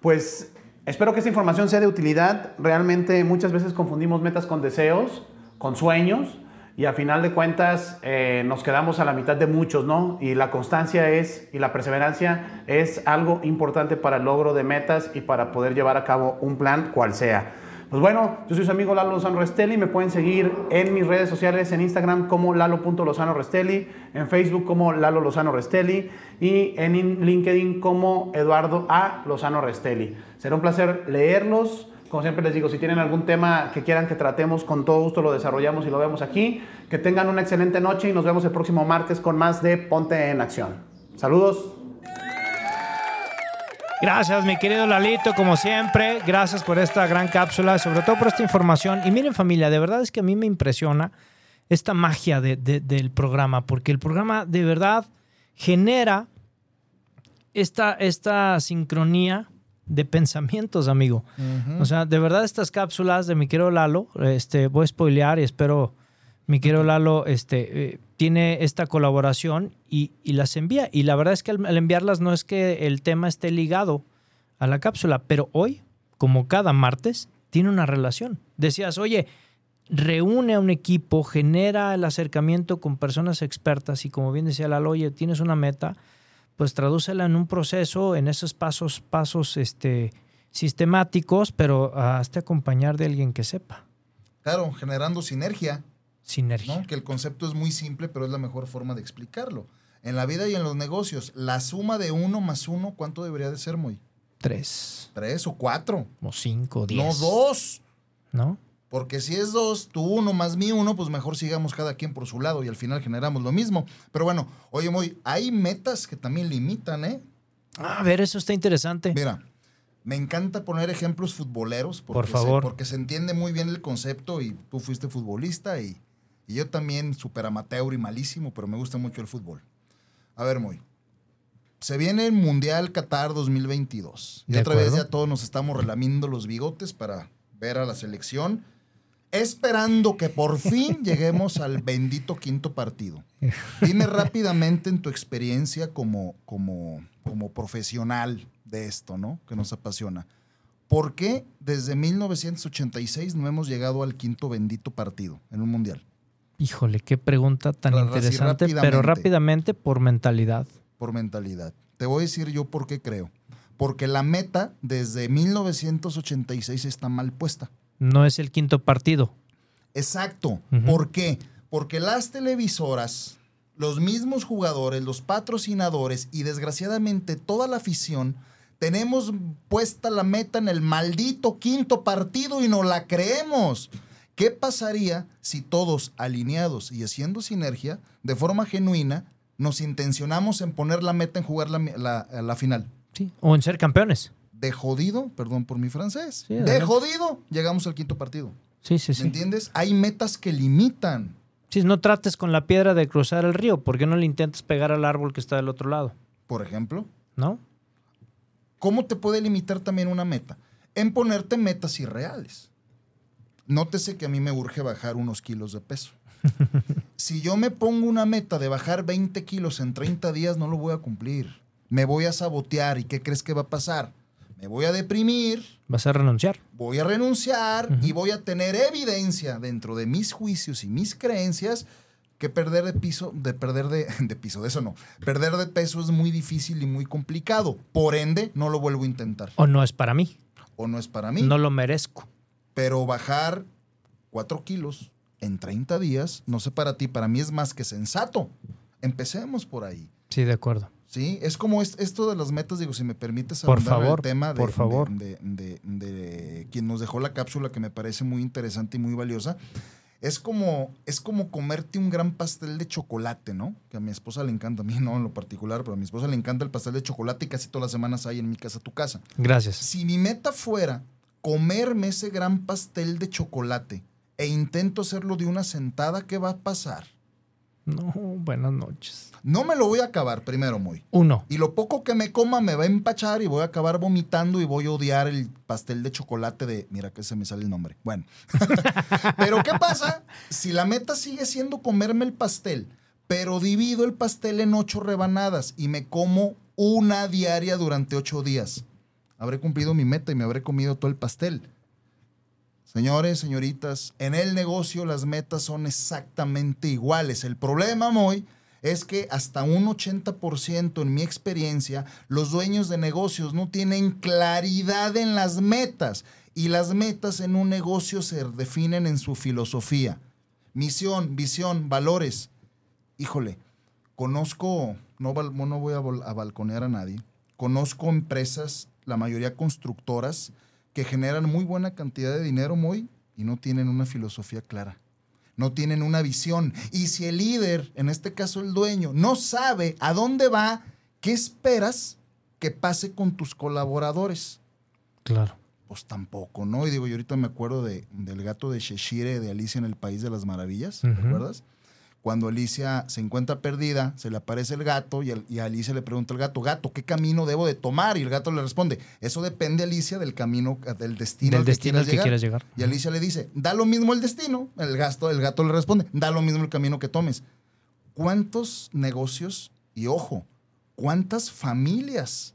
pues espero que esta información sea de utilidad. Realmente muchas veces confundimos metas con deseos, con sueños, y a final de cuentas eh, nos quedamos a la mitad de muchos, ¿no? Y la constancia es, y la perseverancia es algo importante para el logro de metas y para poder llevar a cabo un plan cual sea. Pues bueno, yo soy su amigo Lalo Lozano Restelli. Me pueden seguir en mis redes sociales, en Instagram como lalo.lozano Restelli, en Facebook como Lalo Lozano Restelli y en LinkedIn como Eduardo A. Lozano Restelli. Será un placer leerlos. Como siempre les digo, si tienen algún tema que quieran que tratemos, con todo gusto lo desarrollamos y lo vemos aquí. Que tengan una excelente noche y nos vemos el próximo martes con más de Ponte en Acción. Saludos. Gracias, mi querido Lalito, como siempre. Gracias por esta gran cápsula, sobre todo por esta información. Y miren, familia, de verdad es que a mí me impresiona esta magia del programa, porque el programa de verdad genera esta, esta sincronía de pensamientos, amigo. O sea, de verdad estas cápsulas de mi querido Lalo, este, voy a spoilear y espero mi querido Lalo este, eh, tiene esta colaboración y, las envía. Y la verdad es que al, enviarlas no es que el tema esté ligado a la cápsula, pero hoy, como cada martes, tiene una relación. Decías, oye, reúne a un equipo, genera el acercamiento con personas expertas y como bien decía Lalo, oye, tienes una meta, pues tradúcela en un proceso, en esos pasos, pasos este, sistemáticos, pero hasta acompañar de alguien que sepa. Claro, generando sinergia. Sinergia. Que el concepto es muy simple, pero es la mejor forma de explicarlo. En la vida y en los negocios, la suma de uno más uno, ¿cuánto debería de ser, muy? Tres. Tres o cuatro. O cinco, diez. No dos. ¿No? Porque si es dos, tu uno más mi uno, pues mejor sigamos cada quien por su lado y al final generamos lo mismo. Pero bueno, oye, muy, hay metas que también limitan, ¿eh? a ver, eso está interesante. Mira, me encanta poner ejemplos futboleros. por favor. porque se entiende muy bien el concepto y tú fuiste futbolista y y yo también, súper amateur y malísimo, pero me gusta mucho el fútbol. A ver, muy. Se viene el Mundial Qatar 2022. Y otra vez ya todos nos estamos relamiendo los bigotes para ver a la selección, esperando que por fin lleguemos al bendito quinto partido. Dime rápidamente en tu experiencia como, como, como profesional de esto, ¿no? Que nos apasiona. ¿Por qué desde 1986 no hemos llegado al quinto bendito partido en un mundial? Híjole, qué pregunta tan interesante, pero rápidamente por mentalidad. Por mentalidad. Te voy a decir yo por qué creo. Porque la meta desde 1986 está mal puesta. No es el quinto partido. Exacto. ¿Por qué? Porque las televisoras, los mismos jugadores, los patrocinadores y desgraciadamente toda la afición tenemos puesta la meta en el maldito quinto partido y no la creemos. ¿Qué pasaría si todos alineados y haciendo sinergia, de forma genuina, nos intencionamos en poner la meta en jugar la, final? Sí, o en ser campeones. De jodido, perdón por mi francés, de jodido, llegamos al quinto partido. Sí, sí, sí. ¿Me entiendes? Hay metas que limitan. Sí, no trates con la piedra de cruzar el río, ¿por qué no le intentas pegar al árbol que está del otro lado? Por ejemplo. ¿No? ¿Cómo te puede limitar también una meta? En ponerte metas irreales. Nótese que a mí me urge bajar unos kilos de peso. si yo me pongo una meta de bajar 20 kilos en 30 días, no lo voy a cumplir. Me voy a sabotear. ¿Y qué crees que va a pasar? Me voy a deprimir. ¿Vas a renunciar? Voy a renunciar y voy a tener evidencia dentro de mis juicios y mis creencias que perder de piso, de perder de, de piso, de eso no. Perder de peso es muy difícil y muy complicado. Por ende, no lo vuelvo a intentar. O no es para mí. O no es para mí. No lo merezco. Pero bajar 4 kilos en 30 días, no sé para ti, para mí es más que sensato. Empecemos por ahí. Sí, de acuerdo. Sí, es como esto de las metas, digo, si me permites por favor, el tema de, por favor. De, quien nos dejó la cápsula que me parece muy interesante y muy valiosa. Es como, es como comerte un gran pastel de chocolate, ¿no? Que a mi esposa le encanta, a mí no en lo particular, pero a mi esposa le encanta el pastel de chocolate y casi todas las semanas hay en mi casa, tu casa. Gracias. Si mi meta fuera comerme ese gran pastel de chocolate e intento hacerlo de una sentada, ¿qué va a pasar? No, buenas noches. No me lo voy a acabar primero, muy. Uno. Y lo poco que me coma me va a empachar y voy a acabar vomitando y voy a odiar el pastel de chocolate de... Mira que se me sale el nombre. Bueno. pero ¿qué pasa si la meta sigue siendo comerme el pastel, pero divido el pastel en ocho rebanadas y me como una diaria durante ocho días? Habré cumplido mi meta y me habré comido todo el pastel. Señores, señoritas, en el negocio las metas son exactamente iguales. El problema, Moy, es que hasta un 80% en mi experiencia, los dueños de negocios no tienen claridad en las metas y las metas en un negocio se definen en su filosofía. Misión, visión, valores. Híjole, conozco, no, voy a balconear a nadie, conozco empresas, la mayoría constructoras, que generan muy buena cantidad de dinero, muy, y no tienen una filosofía clara no tienen una visión. Y si el líder, en este caso el dueño, no sabe a dónde va, ¿qué esperas que pase con tus colaboradores? Claro. Pues tampoco, ¿no? Y digo, yo ahorita me acuerdo de, del gato de Cheshire de Alicia en el País de las Maravillas, ¿te acuerdas? Cuando Alicia se encuentra perdida, se le aparece el gato y, al- y a Alicia le pregunta al gato, gato, ¿qué camino debo de tomar? Y el gato le responde, eso depende, Alicia, del camino, del destino Del al que destino al quieras que llegar". quieras llegar. Y Alicia le dice, da lo mismo el destino. El, gasto, el gato le responde, da lo mismo el camino que tomes. ¿Cuántos negocios, y ojo, cuántas familias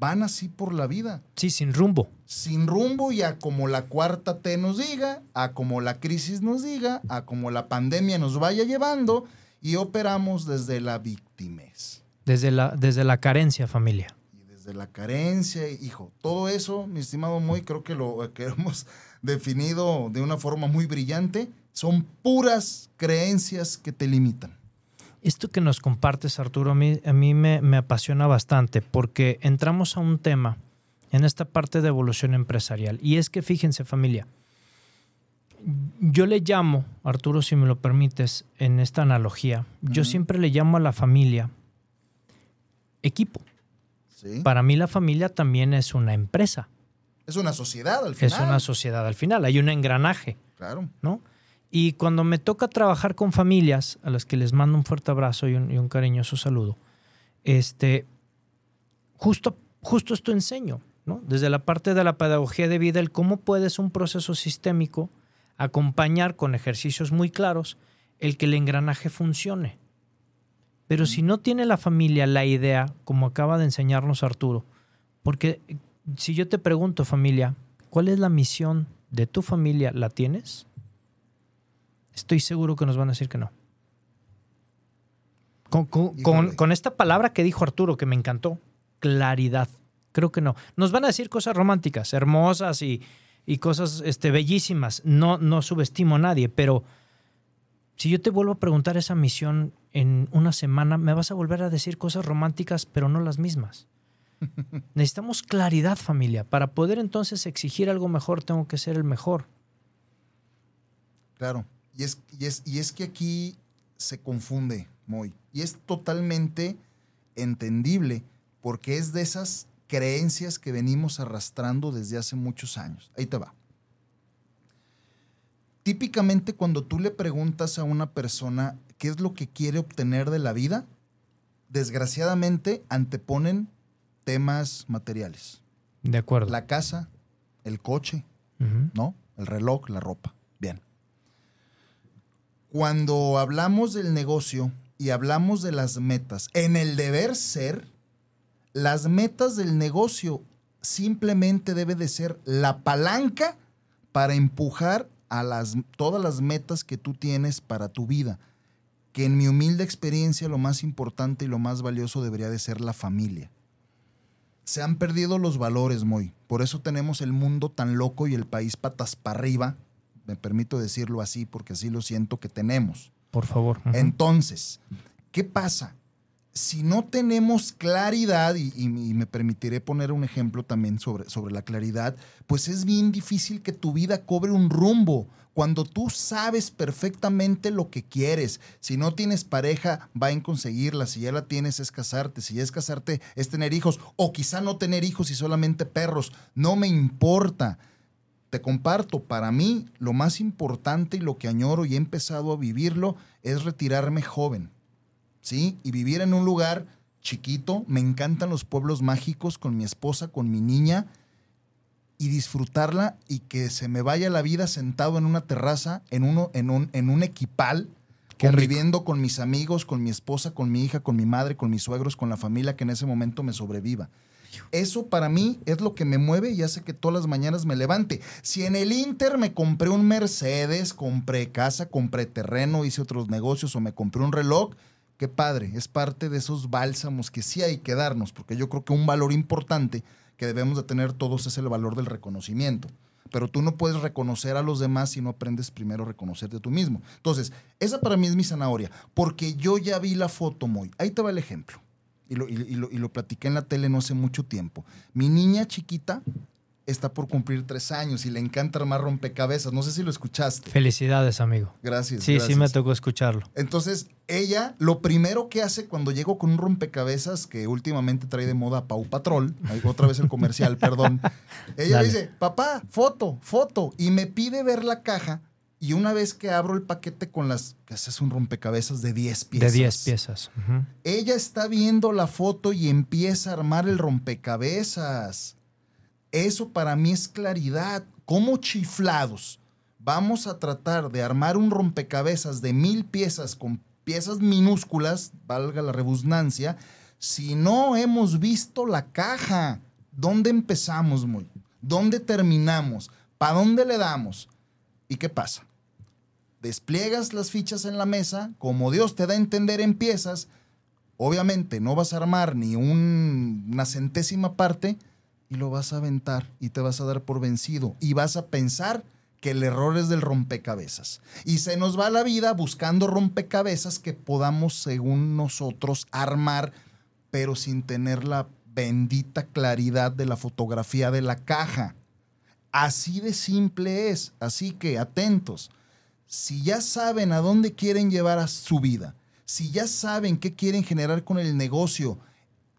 van así por la vida? Sí, sin rumbo. Sin rumbo y a como la cuarta T nos diga, a como la crisis nos diga, a como la pandemia nos vaya llevando y operamos desde la victimez. Desde la, desde la carencia, familia. Y desde la carencia, hijo, todo eso, mi estimado Moy, creo que lo que hemos definido de una forma muy brillante, son puras creencias que te limitan. Esto que nos compartes, Arturo, a mí, a mí me, me apasiona bastante porque entramos a un tema en esta parte de evolución empresarial. Y es que fíjense familia, yo le llamo, Arturo, si me lo permites, en esta analogía, yo siempre le llamo a la familia equipo. ¿sí? Para mí la familia también es una empresa, Es una sociedad al final. es una sociedad al final, hay un engranaje. Claro. ¿no? Y cuando me toca trabajar con familias, a las que les mando un fuerte abrazo y un, y un cariñoso saludo, este, justo, justo esto enseño, ¿no? Desde la parte de la pedagogía de vida, el cómo puedes un proceso sistémico acompañar con ejercicios muy claros el que el engranaje funcione. Pero si no tiene la familia la idea, como acaba de enseñarnos Arturo, porque si yo te pregunto, familia, ¿cuál es la misión de tu familia? ¿La tienes? Estoy seguro que nos van a decir que no. Con, con- Híjole. con- con esta palabra que dijo Arturo, que me encantó, claridad. Creo que no. Nos van a decir cosas románticas, hermosas y, y cosas este, bellísimas. No, no subestimo a nadie, pero si yo te vuelvo a preguntar esa misión en una semana, me vas a volver a decir cosas románticas, pero no las mismas. Necesitamos claridad, familia. Para poder entonces exigir algo mejor, tengo que ser el mejor. Claro. Y es, y es, y es que aquí se confunde muy. Y es totalmente entendible porque es de esas creencias que venimos arrastrando desde hace muchos años. Ahí te va. Típicamente cuando tú le preguntas a una persona qué es lo que quiere obtener de la vida, desgraciadamente anteponen temas materiales. De acuerdo. La casa, el coche. ¿no? El reloj, la ropa. Cuando hablamos del negocio y hablamos de las metas, en el deber ser, las metas del negocio simplemente debe de ser la palanca para empujar a las, todas las metas que tú tienes para tu vida. Que en mi humilde experiencia lo más importante y lo más valioso debería de ser la familia. Se han perdido los valores, Moy. Por eso tenemos el mundo tan loco y el país patas para arriba. Me permito decirlo así porque así lo siento que tenemos. Por favor. Entonces, ¿qué pasa? si no tenemos claridad, y, y- y me permitiré poner un ejemplo también sobre, sobre la claridad, pues es bien difícil que tu vida cobre un rumbo. Cuando tú sabes perfectamente lo que quieres, si no tienes pareja, va en conseguirla, si ya la tienes es casarte, si ya es casarte es tener hijos, o quizá no tener hijos y solamente perros, no me importa. Te comparto, para mí lo más importante y lo que añoro y he empezado a vivirlo es retirarme joven. ¿sí? Y vivir en un lugar chiquito. Me encantan los pueblos mágicos con mi esposa, con mi niña y disfrutarla y que se me vaya la vida sentado en una terraza, en, uno, en, un, en un equipal, Qué rico. conviviendo con mis amigos, con mi esposa, con mi hija, con mi madre, con mis suegros, con la familia que en ese momento me sobreviva. Eso para mí es lo que me mueve y hace que todas las mañanas me levante. Si en el Inter me compré un Mercedes, compré casa, compré terreno, hice otros negocios o me compré un reloj, qué padre, es parte de esos bálsamos que sí hay que darnos, porque yo creo que un valor importante que debemos de tener todos es el valor del reconocimiento. Pero tú no puedes reconocer a los demás si no aprendes primero a reconocerte tú mismo. Entonces, esa para mí es mi zanahoria, porque yo ya vi la foto muy. Ahí te va el ejemplo. Y lo, y, y lo, y lo platiqué en la tele no hace mucho tiempo. Mi niña chiquita está por cumplir tres años y le encanta armar rompecabezas. No sé si lo escuchaste. Felicidades, amigo. Gracias. Sí, sí me tocó escucharlo. Entonces, ella, lo primero que hace cuando llego con un rompecabezas que últimamente trae de moda Pau Patrol, otra vez el comercial, perdón. Ella Dale. dice, papá, foto, foto, y me pide ver la caja. Y una vez que abro el paquete con las, que ese es un rompecabezas de 10 piezas. De 10 piezas. Ella está viendo la foto y empieza a armar el rompecabezas. Eso para mí es claridad. ¿Cómo chiflados? Vamos a tratar de armar un rompecabezas de mil piezas con piezas minúsculas, valga la redundancia, si no hemos visto la caja. ¿Dónde empezamos, muy? ¿Dónde terminamos? ¿Para dónde le damos? ¿Y qué pasa? Despliegas las fichas en la mesa, como Dios te da a entender, empiezas. Obviamente no vas a armar ni un- una centésima parte y lo vas a aventar y te vas a dar por vencido y vas a pensar que el error es del rompecabezas. Y se nos va la vida buscando rompecabezas que podamos, según nosotros, armar, pero sin tener la bendita claridad de la fotografía de la caja. Así de simple es. Así que atentos. Si ya saben a dónde quieren llevar a su vida, si ya saben qué quieren generar con el negocio,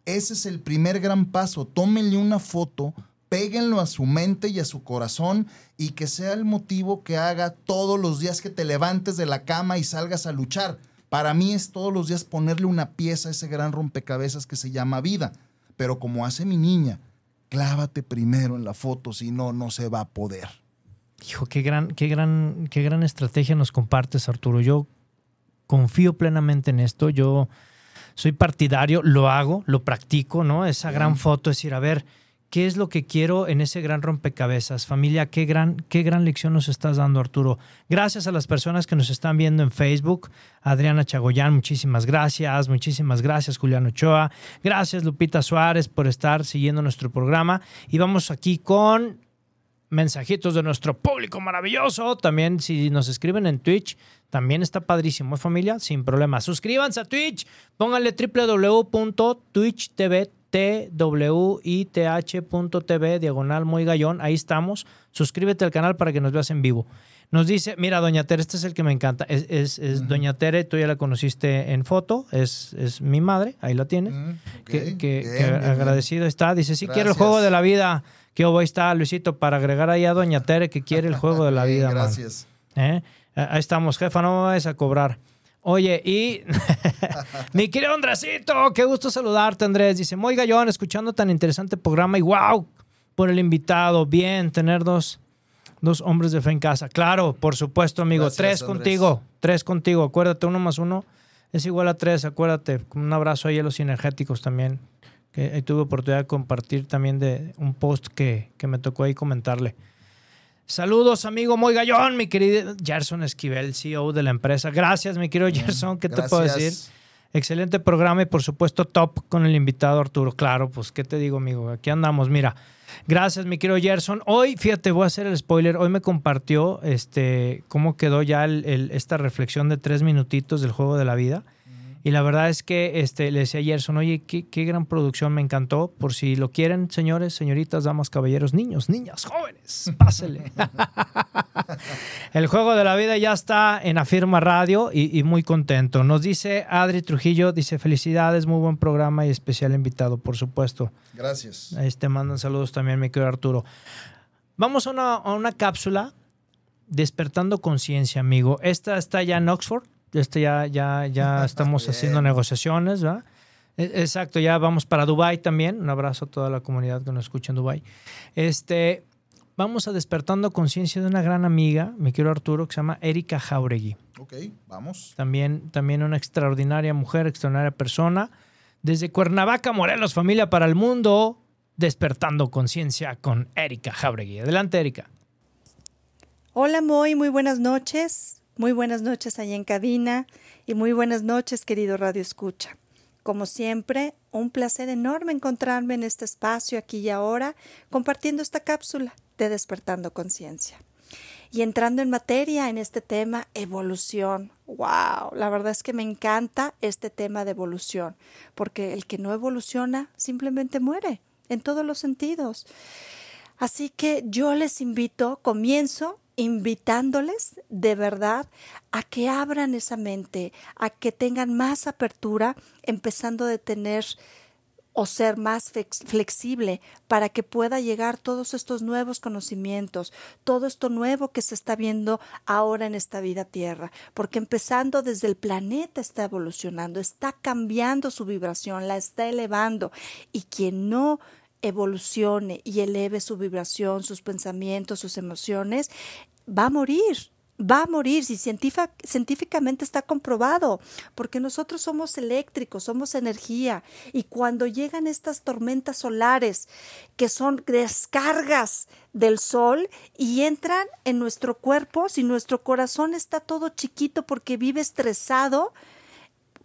ese es el primer gran paso. Tómenle una foto, péguenlo a su mente y a su corazón y que sea el motivo que haga todos los días que te levantes de la cama y salgas a luchar. Para mí es todos los días ponerle una pieza a ese gran rompecabezas que se llama vida. Pero como hace mi niña, clávate primero en la foto, si no, no se va a poder. Hijo, qué gran, qué gran, qué gran estrategia nos compartes, Arturo. Yo confío plenamente en esto. Yo soy partidario, lo hago, lo practico, ¿no? Esa gran foto, es decir, a ver, ¿qué es lo que quiero en ese gran rompecabezas? Familia, qué gran, qué gran lección nos estás dando, Arturo. Gracias a las personas que nos están viendo en Facebook. Adriana Chagoyán, muchísimas gracias. Muchísimas gracias, Julián Ochoa. Gracias, Lupita Suárez, por estar siguiendo nuestro programa. Y vamos aquí con mensajitos de nuestro público maravilloso. También si nos escriben en Twitch, también está padrísimo, ¿eh, familia, sin problema. Suscríbanse a Twitch, pónganle www.twitch.tv twith.tv diagonal muy gallón, ahí estamos. Suscríbete al canal para que nos veas en vivo. Nos dice, mira, Doña Tere, este es el que me encanta. Es, es- es Doña Tere, tú ya la conociste en foto, es, es mi madre, ahí la tienes. Ok. Que, que- Bien, que bien, bien. agradecido está. Dice, sí quiero el Gracias. juego de la vida. Que ahí está, Luisito, para agregar ahí a Doña Tere que quiere el juego de la Bien, vida. man. Gracias. ¿Eh? Ah, Ahí estamos, jefa, no me vayas a cobrar. Oye, y mi querido Andresito, qué gusto saludarte, Andrés. Dice, muy gallón, escuchando tan interesante programa y wow, por el invitado. Bien, tener dos, dos hombres de fe en casa. Claro, por supuesto, amigo. Gracias, tres Andrés. contigo, tres contigo. Acuérdate, uno más uno es igual a tres, acuérdate. Un abrazo ahí a los sinergéticos también. Que ahí tuve oportunidad de compartir también de un post que, que me tocó ahí comentarle. Saludos, amigo muy gallón, mi querido Gerson Esquivel, CEO de la empresa. Gracias, mi querido Gerson. ¿Qué te puedo decir? Excelente programa y por supuesto top con el invitado Arturo. Claro, pues qué te digo, amigo. Aquí andamos. Mira, gracias, mi querido Gerson. Hoy, fíjate, voy a hacer el spoiler. Hoy me compartió este cómo quedó ya el- el- esta reflexión de tres minutitos del juego de la vida. Y la verdad es que este, le decía a Gerson, oye, qué, qué gran producción, me encantó. Por si lo quieren, señores, señoritas, damas, caballeros, niños, niñas, jóvenes, pásele. El juego de la vida ya está en Afirma Radio y, y muy contento. Nos dice Adri Trujillo, dice felicidades, muy buen programa y especial invitado, por supuesto. Gracias. Ahí te mandan saludos también, mi querido Arturo. Vamos a una, a una cápsula despertando conciencia, amigo. Esta está ya en Oxford. Esta ya, ya, ya estamos Bien. haciendo negociaciones, ¿verdad? Exacto, ya vamos para Dubai también. Un abrazo a toda la comunidad que nos escucha en Dubai. Este, vamos a despertando conciencia de una gran amiga, mi querido Arturo, que se llama Erika Jauregui. Ok, vamos. También, también una extraordinaria mujer, extraordinaria persona. Desde Cuernavaca, Morelos, familia para el mundo, despertando conciencia con Erika Jauregui. Adelante, Erika. Hola Moy, muy buenas noches. Muy buenas noches allá en cabina y muy buenas noches, querido Radio Escucha. Como siempre, un placer enorme encontrarme en este espacio aquí y ahora, compartiendo esta cápsula de Despertando Conciencia. Y entrando en materia en este tema, evolución. ¡Wow! La verdad es que me encanta este tema de evolución, porque el que no evoluciona simplemente muere en todos los sentidos. Así que yo les invito, comienzo invitándoles de verdad a que abran esa mente, a que tengan más apertura, empezando de tener o ser más flex- flexible para que pueda llegar todos estos nuevos conocimientos, todo esto nuevo que se está viendo ahora en esta vida tierra, porque empezando desde el planeta está evolucionando, está cambiando su vibración, la está elevando. Y quien no evolucione y eleve su vibración, sus pensamientos, sus emociones, va a morir. Va a morir si científica- científicamente está comprobado, porque nosotros somos eléctricos, somos energía, y cuando llegan estas tormentas solares, que son descargas del sol, y entran en nuestro cuerpo, si nuestro corazón está todo chiquito porque vive estresado,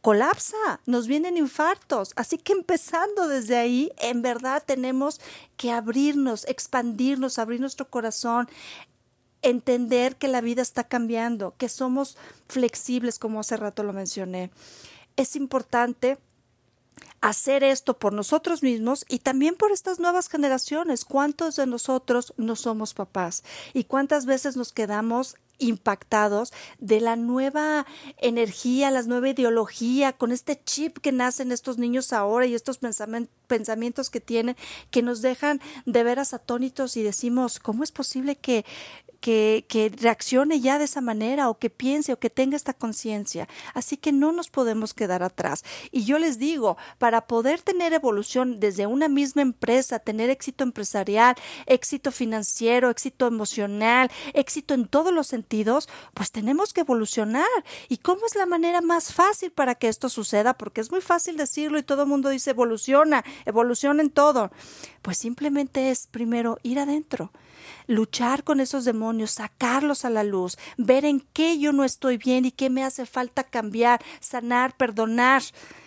colapsa, nos vienen infartos. Así que empezando desde ahí, en verdad tenemos que abrirnos, expandirnos, abrir nuestro corazón, entender que la vida está cambiando, que somos flexibles, como hace rato lo mencioné. Es importante hacer esto por nosotros mismos y también por estas nuevas generaciones. ¿Cuántos de nosotros no somos papás? ¿Y cuántas veces nos quedamos impactados de la nueva energía, la nueva ideología, con este chip que nacen estos niños ahora y estos pensamen- pensamientos que tienen, que nos dejan de veras atónitos y decimos, ¿cómo es posible que que, que reaccione ya de esa manera o que piense o que tenga esta conciencia. Así que no nos podemos quedar atrás. Y yo les digo, para poder tener evolución desde una misma empresa, tener éxito empresarial, éxito financiero, éxito emocional, éxito en todos los sentidos, pues tenemos que evolucionar. ¿Y cómo es la manera más fácil para que esto suceda? Porque es muy fácil decirlo y todo el mundo dice evoluciona, evoluciona en todo. Pues simplemente es primero ir adentro luchar con esos demonios, sacarlos a la luz, ver en qué yo no estoy bien y qué me hace falta cambiar, sanar, perdonar,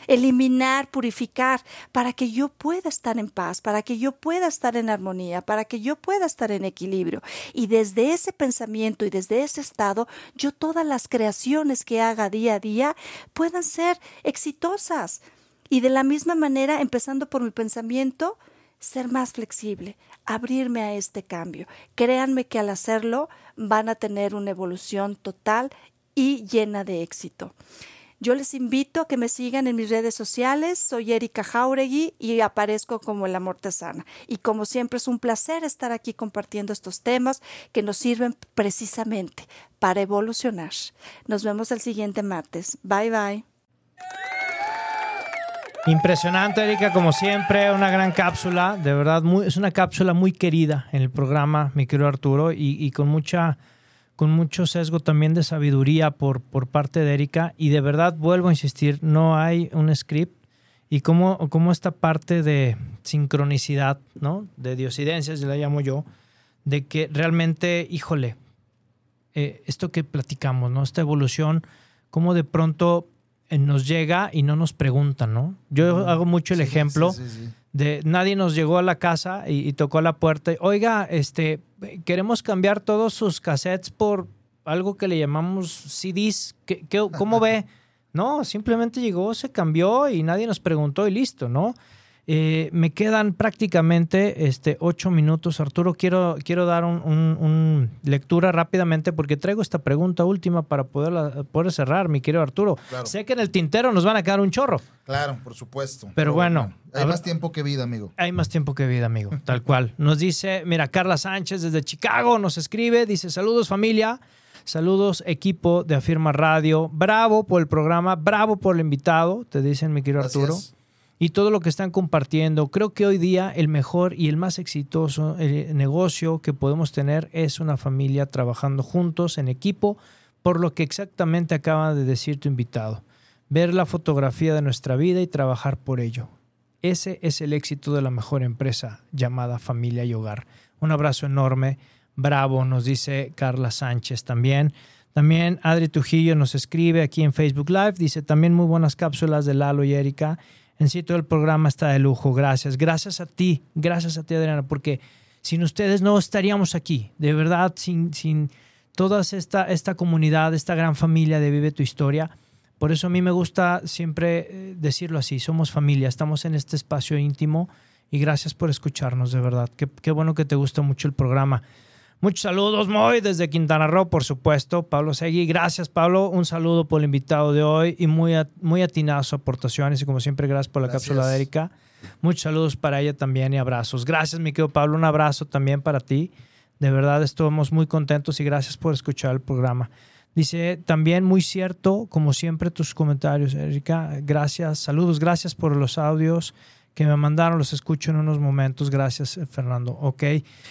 eliminar, purificar, para que yo pueda estar en paz, para que yo pueda estar en armonía, para que yo pueda estar en equilibrio. Y desde ese pensamiento y desde ese estado, yo todas las creaciones que haga día a día puedan ser exitosas. Y de la misma manera, empezando por mi pensamiento, ser más flexible, abrirme a este cambio. Créanme que al hacerlo van a tener una evolución total y llena de éxito. Yo les invito a que me sigan en mis redes sociales. Soy Erika Jauregui y aparezco como el amor te sana. Y como siempre es un placer estar aquí compartiendo estos temas que nos sirven precisamente para evolucionar. Nos vemos el siguiente martes. Bye bye. Impresionante, Erika, como siempre, una gran cápsula, de verdad, muy, es una cápsula muy querida en el programa, mi querido Arturo, y, y con mucha con mucho sesgo también de sabiduría por, por parte de Erika, y de verdad vuelvo a insistir, no hay un script, y como, como esta parte de sincronicidad, ¿no? De diosidencias, la llamo yo, de que realmente, híjole, eh, esto que platicamos, ¿no? Esta evolución, como de pronto nos llega y no nos preguntan, ¿no? Yo hago mucho el Sí, ejemplo sí, sí, sí. de nadie nos llegó a la casa y, y tocó la puerta. y, Oiga, este, queremos cambiar todos sus cassettes por algo que le llamamos CDs. ¿Qué, qué- cómo ve? No, simplemente llegó, se cambió y nadie nos preguntó y listo, ¿no? Eh, me quedan prácticamente este, ocho minutos, Arturo. Quiero, quiero dar un, un- un lectura rápidamente porque traigo esta pregunta última para poder, poder cerrar, mi querido Arturo. Claro. Sé que en el tintero nos van a quedar un chorro. Claro, por supuesto. Pero bueno, hay más tiempo que vida, amigo. Hay más tiempo que vida, amigo, tal cual. Nos dice, mira, Carla Sánchez desde Chicago nos escribe, dice, saludos familia, saludos equipo de Afirma Radio, bravo por el programa, bravo por el invitado, te dicen mi querido. Arturo, y todo lo que están compartiendo. Creo que hoy día el mejor y el más exitoso eh, negocio que podemos tener es una familia trabajando juntos en equipo, por lo que exactamente acaba de decir tu invitado. Ver la fotografía de nuestra vida y trabajar por ello. Ese es el éxito de la mejor empresa llamada Familia y Hogar. Un abrazo enorme. Bravo, nos dice Carla Sánchez también. También Adri Trujillo nos escribe aquí en Facebook Live. Dice también muy buenas cápsulas de Lalo y Erika. En sitio el programa está de lujo. Gracias. Gracias a ti. Gracias a ti, Adriana, porque sin ustedes no estaríamos aquí. De verdad, sin, sin toda esta, esta comunidad, esta gran familia de Vive tu Historia. Por eso a mí me gusta siempre eh, decirlo así, somos familia, estamos en este espacio íntimo y gracias por escucharnos, de verdad. Qué, qué bueno que te gusta mucho el programa. Muchos saludos, Moy, desde Quintana Roo, por supuesto. Pablo Segui, gracias, Pablo. Un saludo por el invitado de hoy y muy, at- muy atinadas sus aportaciones y como siempre, gracias por la Gracias. cápsula de Erika. Muchos saludos para ella también y abrazos. Gracias, mi querido Pablo. Un abrazo también para ti. De verdad, estamos muy contentos y gracias por escuchar el programa. Dice también muy cierto, como siempre, tus comentarios, Erika. Gracias, saludos, gracias por los audios que me mandaron, los escucho en unos momentos. Gracias, eh, Fernando. Ok.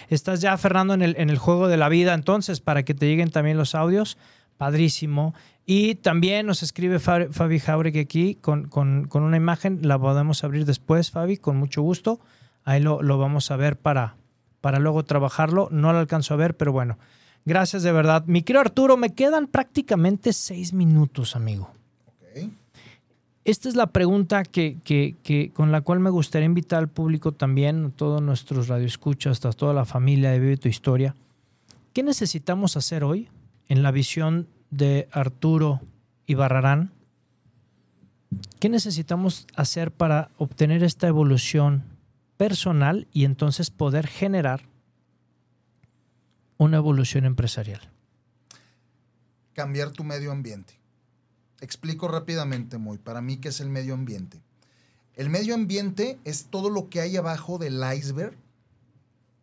Estás ya, Fernando, en el, en el juego de la vida, entonces, para que te lleguen también los audios. Padrísimo. Y también nos escribe Fa- Fabi Jauregui aquí con, con- con una imagen. La podemos abrir después, Fabi, con mucho gusto. Ahí lo, lo vamos a ver para, para luego trabajarlo. No lo alcanzo a ver, pero bueno. Gracias de verdad. Mi querido Arturo, me quedan prácticamente seis minutos, amigo. Esta es la pregunta que, que- con la cual me gustaría invitar al público también, a todos nuestros radioescuchas, a toda la familia de Vive tu Historia. ¿Qué necesitamos hacer hoy en la visión de Arturo Ibarrarán? ¿Qué necesitamos hacer para obtener esta evolución personal y entonces poder generar una evolución empresarial? Cambiar tu medio ambiente. Explico rápidamente, muy, para mí, ¿qué es el medio ambiente? El medio ambiente es todo lo que hay abajo del iceberg,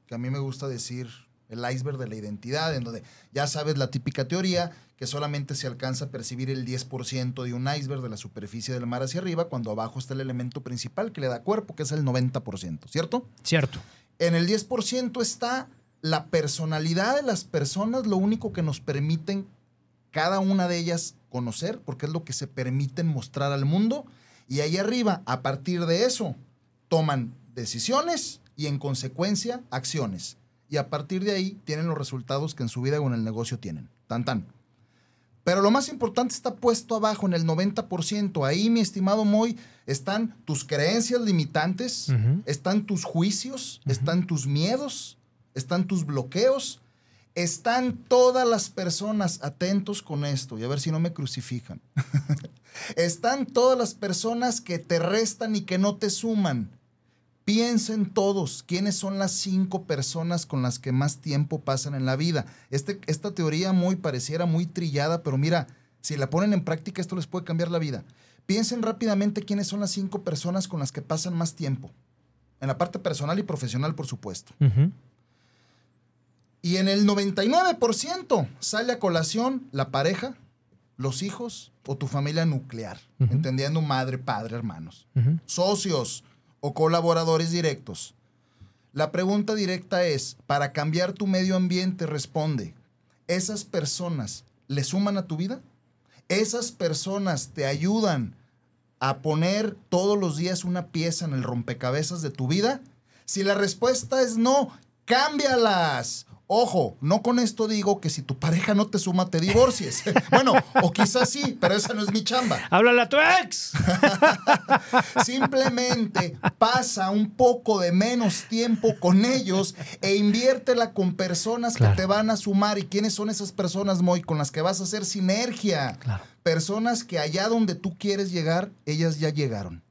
que a mí me gusta decir el iceberg de la identidad, en donde ya sabes la típica teoría que solamente se alcanza a percibir el 10% de un iceberg de la superficie del mar hacia arriba, cuando abajo está el elemento principal que le da cuerpo, que es el 90%, ¿cierto? Cierto. En el 10% está la personalidad de las personas, lo único que nos permiten cada una de ellas conocer, porque es lo que se permiten mostrar al mundo. Y ahí arriba, a partir de eso, toman decisiones y en consecuencia acciones. Y a partir de ahí tienen los resultados que en su vida o en el negocio tienen. Tan tan. Pero lo más importante está puesto abajo en el 90%. Ahí, mi estimado Moy, están tus creencias limitantes, están tus juicios, están tus miedos, están tus bloqueos, están todas las personas atentos con esto y a ver si no me crucifican. están todas las personas que te restan y que no te suman. Piensen todos quiénes son las cinco personas con las que más tiempo pasan en la vida. Este, esta teoría muy pareciera muy trillada, pero mira, si la ponen en práctica esto les puede cambiar la vida. Piensen rápidamente quiénes son las cinco personas con las que pasan más tiempo. En la parte personal y profesional, por supuesto. Y en el 99% sale a colación la pareja, los hijos o tu familia nuclear, entendiendo madre, padre, hermanos socios o colaboradores directos. La pregunta directa es, para cambiar tu medio ambiente, responde, ¿esas personas le suman a tu vida? ¿Esas personas te ayudan a poner todos los días una pieza en el rompecabezas de tu vida? Si la respuesta es no, cámbialas. Ojo, no con esto digo que si tu pareja no te suma, te divorcies. bueno, o quizás sí, pero esa no es mi chamba. ¡Háblale a tu ex! Simplemente pasa un poco de menos tiempo con ellos e inviértela con personas Claro. que te van a sumar. ¿Y quiénes son esas personas, Moy? Con las que vas a hacer sinergia. Claro. Personas que allá donde tú quieres llegar, ellas ya llegaron.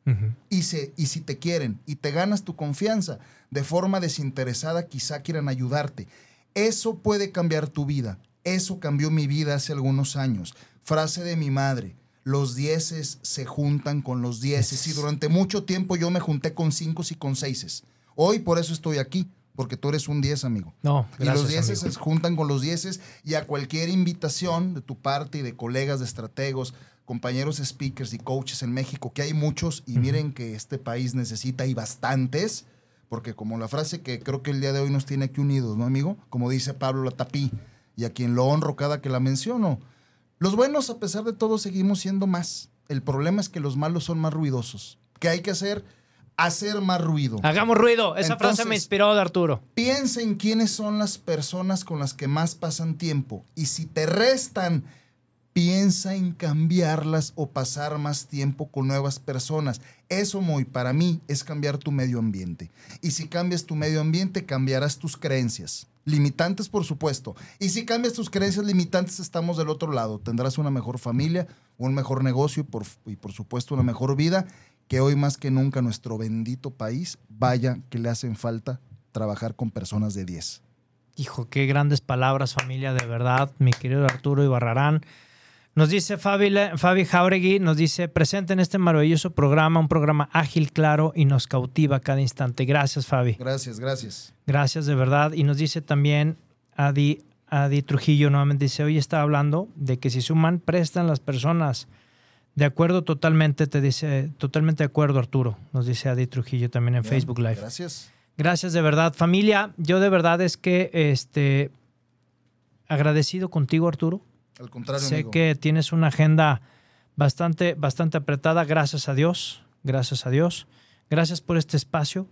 Y, se, y si te quieren y te ganas tu confianza de forma desinteresada, quizá quieran ayudarte. Eso puede cambiar tu vida. Eso cambió mi vida hace algunos años. Frase de mi madre. Los dieces se juntan con los dieces. Y durante mucho tiempo yo me junté con cinco y con seises. Hoy por eso estoy aquí, porque tú eres un diez, amigo. No, Y los gracias, dieces amigo. se juntan con los dieces y a cualquier invitación de tu parte y de colegas, de estrategos, compañeros speakers y coaches en México, que hay muchos y miren que este país necesita y bastantes, porque como la frase que creo que el día de hoy nos tiene aquí unidos, ¿no, amigo? Como dice Pablo Latapí, y a quien lo honro cada que la menciono. Los buenos, a pesar de todo, seguimos siendo más. El problema es que los malos son más ruidosos. ¿Qué hay que hacer? Hacer más ruido. Hagamos ruido. Esa frase me inspiró de Arturo. Piensa en quiénes son las personas con las que más pasan tiempo. Y si te restan, piensa en cambiarlas o pasar más tiempo con nuevas personas. Eso, muy para mí, es cambiar tu medio ambiente. Y si cambias tu medio ambiente, cambiarás tus creencias. Limitantes, por supuesto. Y si cambias tus creencias limitantes, estamos del otro lado. Tendrás una mejor familia, un mejor negocio y por, y por supuesto una mejor vida que hoy más que nunca nuestro bendito país, vaya que le hacen falta trabajar con personas de 10. Hijo, qué grandes palabras, familia, de verdad, mi querido Arturo Ibarrarán. Nos dice Fabi, Fabi Jauregui, nos dice, presente en este maravilloso programa, un programa ágil, claro y nos cautiva cada instante. Gracias, Fabi. Gracias, gracias. Gracias, de verdad. Y nos dice también Adi, Adi Trujillo, nuevamente dice, hoy está hablando de que si suman, prestan las personas. De acuerdo totalmente, te dice, totalmente de acuerdo, Arturo. Nos dice Adi Trujillo también en Bien, Facebook Live. Gracias. Gracias de verdad, familia. Yo de verdad es que este agradecido contigo, Arturo. Al contrario, sé amigo. que tienes una agenda bastante, bastante apretada. Gracias a Dios. Gracias a Dios. Gracias por este espacio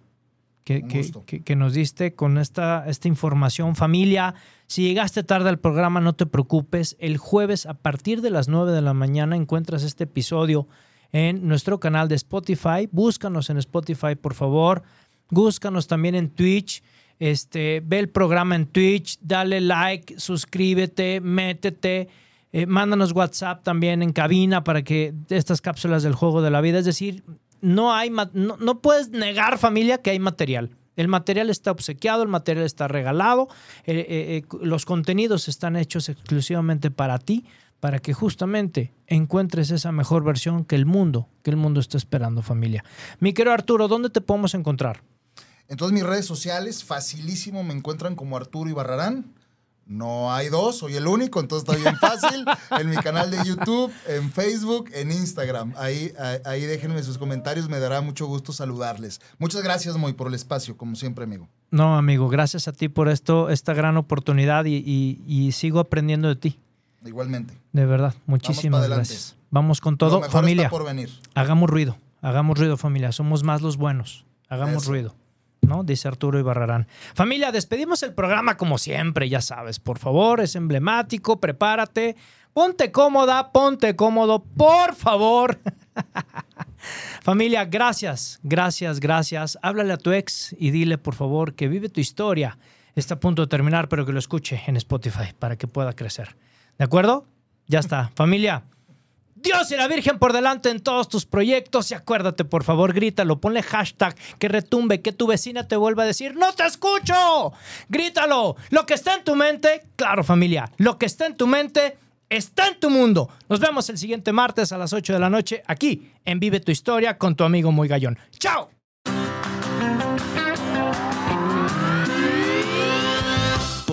que, Un que- gusto. que- que nos diste con esta, esta información. Familia, si llegaste tarde al programa, no te preocupes. El jueves a partir de las 9 de la mañana encuentras este episodio en nuestro canal de Spotify. Búscanos en Spotify, por favor. Búscanos también en Twitch. Este, ve el programa en Twitch, dale like, suscríbete, métete, eh, mándanos WhatsApp también en cabina para que estas cápsulas del juego de la vida, es decir, no hay no, no puedes negar familia que hay material. El material está obsequiado, el material está regalado, eh, eh, los contenidos están hechos exclusivamente para ti, para que justamente encuentres esa mejor versión que el mundo, que el mundo está esperando familia. Mi querido Arturo, ¿dónde te podemos encontrar? En todas mis redes sociales, facilísimo, me encuentran como Arturo Ibarrarán. No hay dos, soy el único, entonces está bien fácil. en mi canal de YouTube, en Facebook, en Instagram. Ahí, ahí, ahí déjenme sus comentarios, me dará mucho gusto saludarles. Muchas gracias, Moy, por el espacio, como siempre, amigo. No, amigo, gracias a ti por esto, esta gran oportunidad y, y- y sigo aprendiendo de ti. Igualmente. De verdad, muchísimas gracias. Vamos con Lo todo, mejor familia. está por venir. Hagamos ruido, hagamos ruido, familia. Somos más los buenos. Hagamos Eso. ruido. ¿No? Dice Arturo Ibarrarán. Familia, despedimos el programa como siempre, ya sabes. Por favor, es emblemático, prepárate. Ponte cómoda, ponte cómodo, por favor. Familia, gracias, gracias, gracias. Háblale a tu ex y dile, por favor, que vive tu historia. Está a punto de terminar, pero que lo escuche en Spotify para que pueda crecer. ¿De acuerdo? Ya está. Familia, Dios y la Virgen por delante en todos tus proyectos. Y acuérdate, por favor, grítalo, ponle hashtag, que retumbe, que tu vecina te vuelva a decir, ¡No te escucho! Grítalo. Lo que está en tu mente, claro, familia, lo que está en tu mente está en tu mundo. Nos vemos el siguiente martes a las 8 de la noche aquí en Vive tu Historia con tu amigo Muy Gallón. ¡Chao!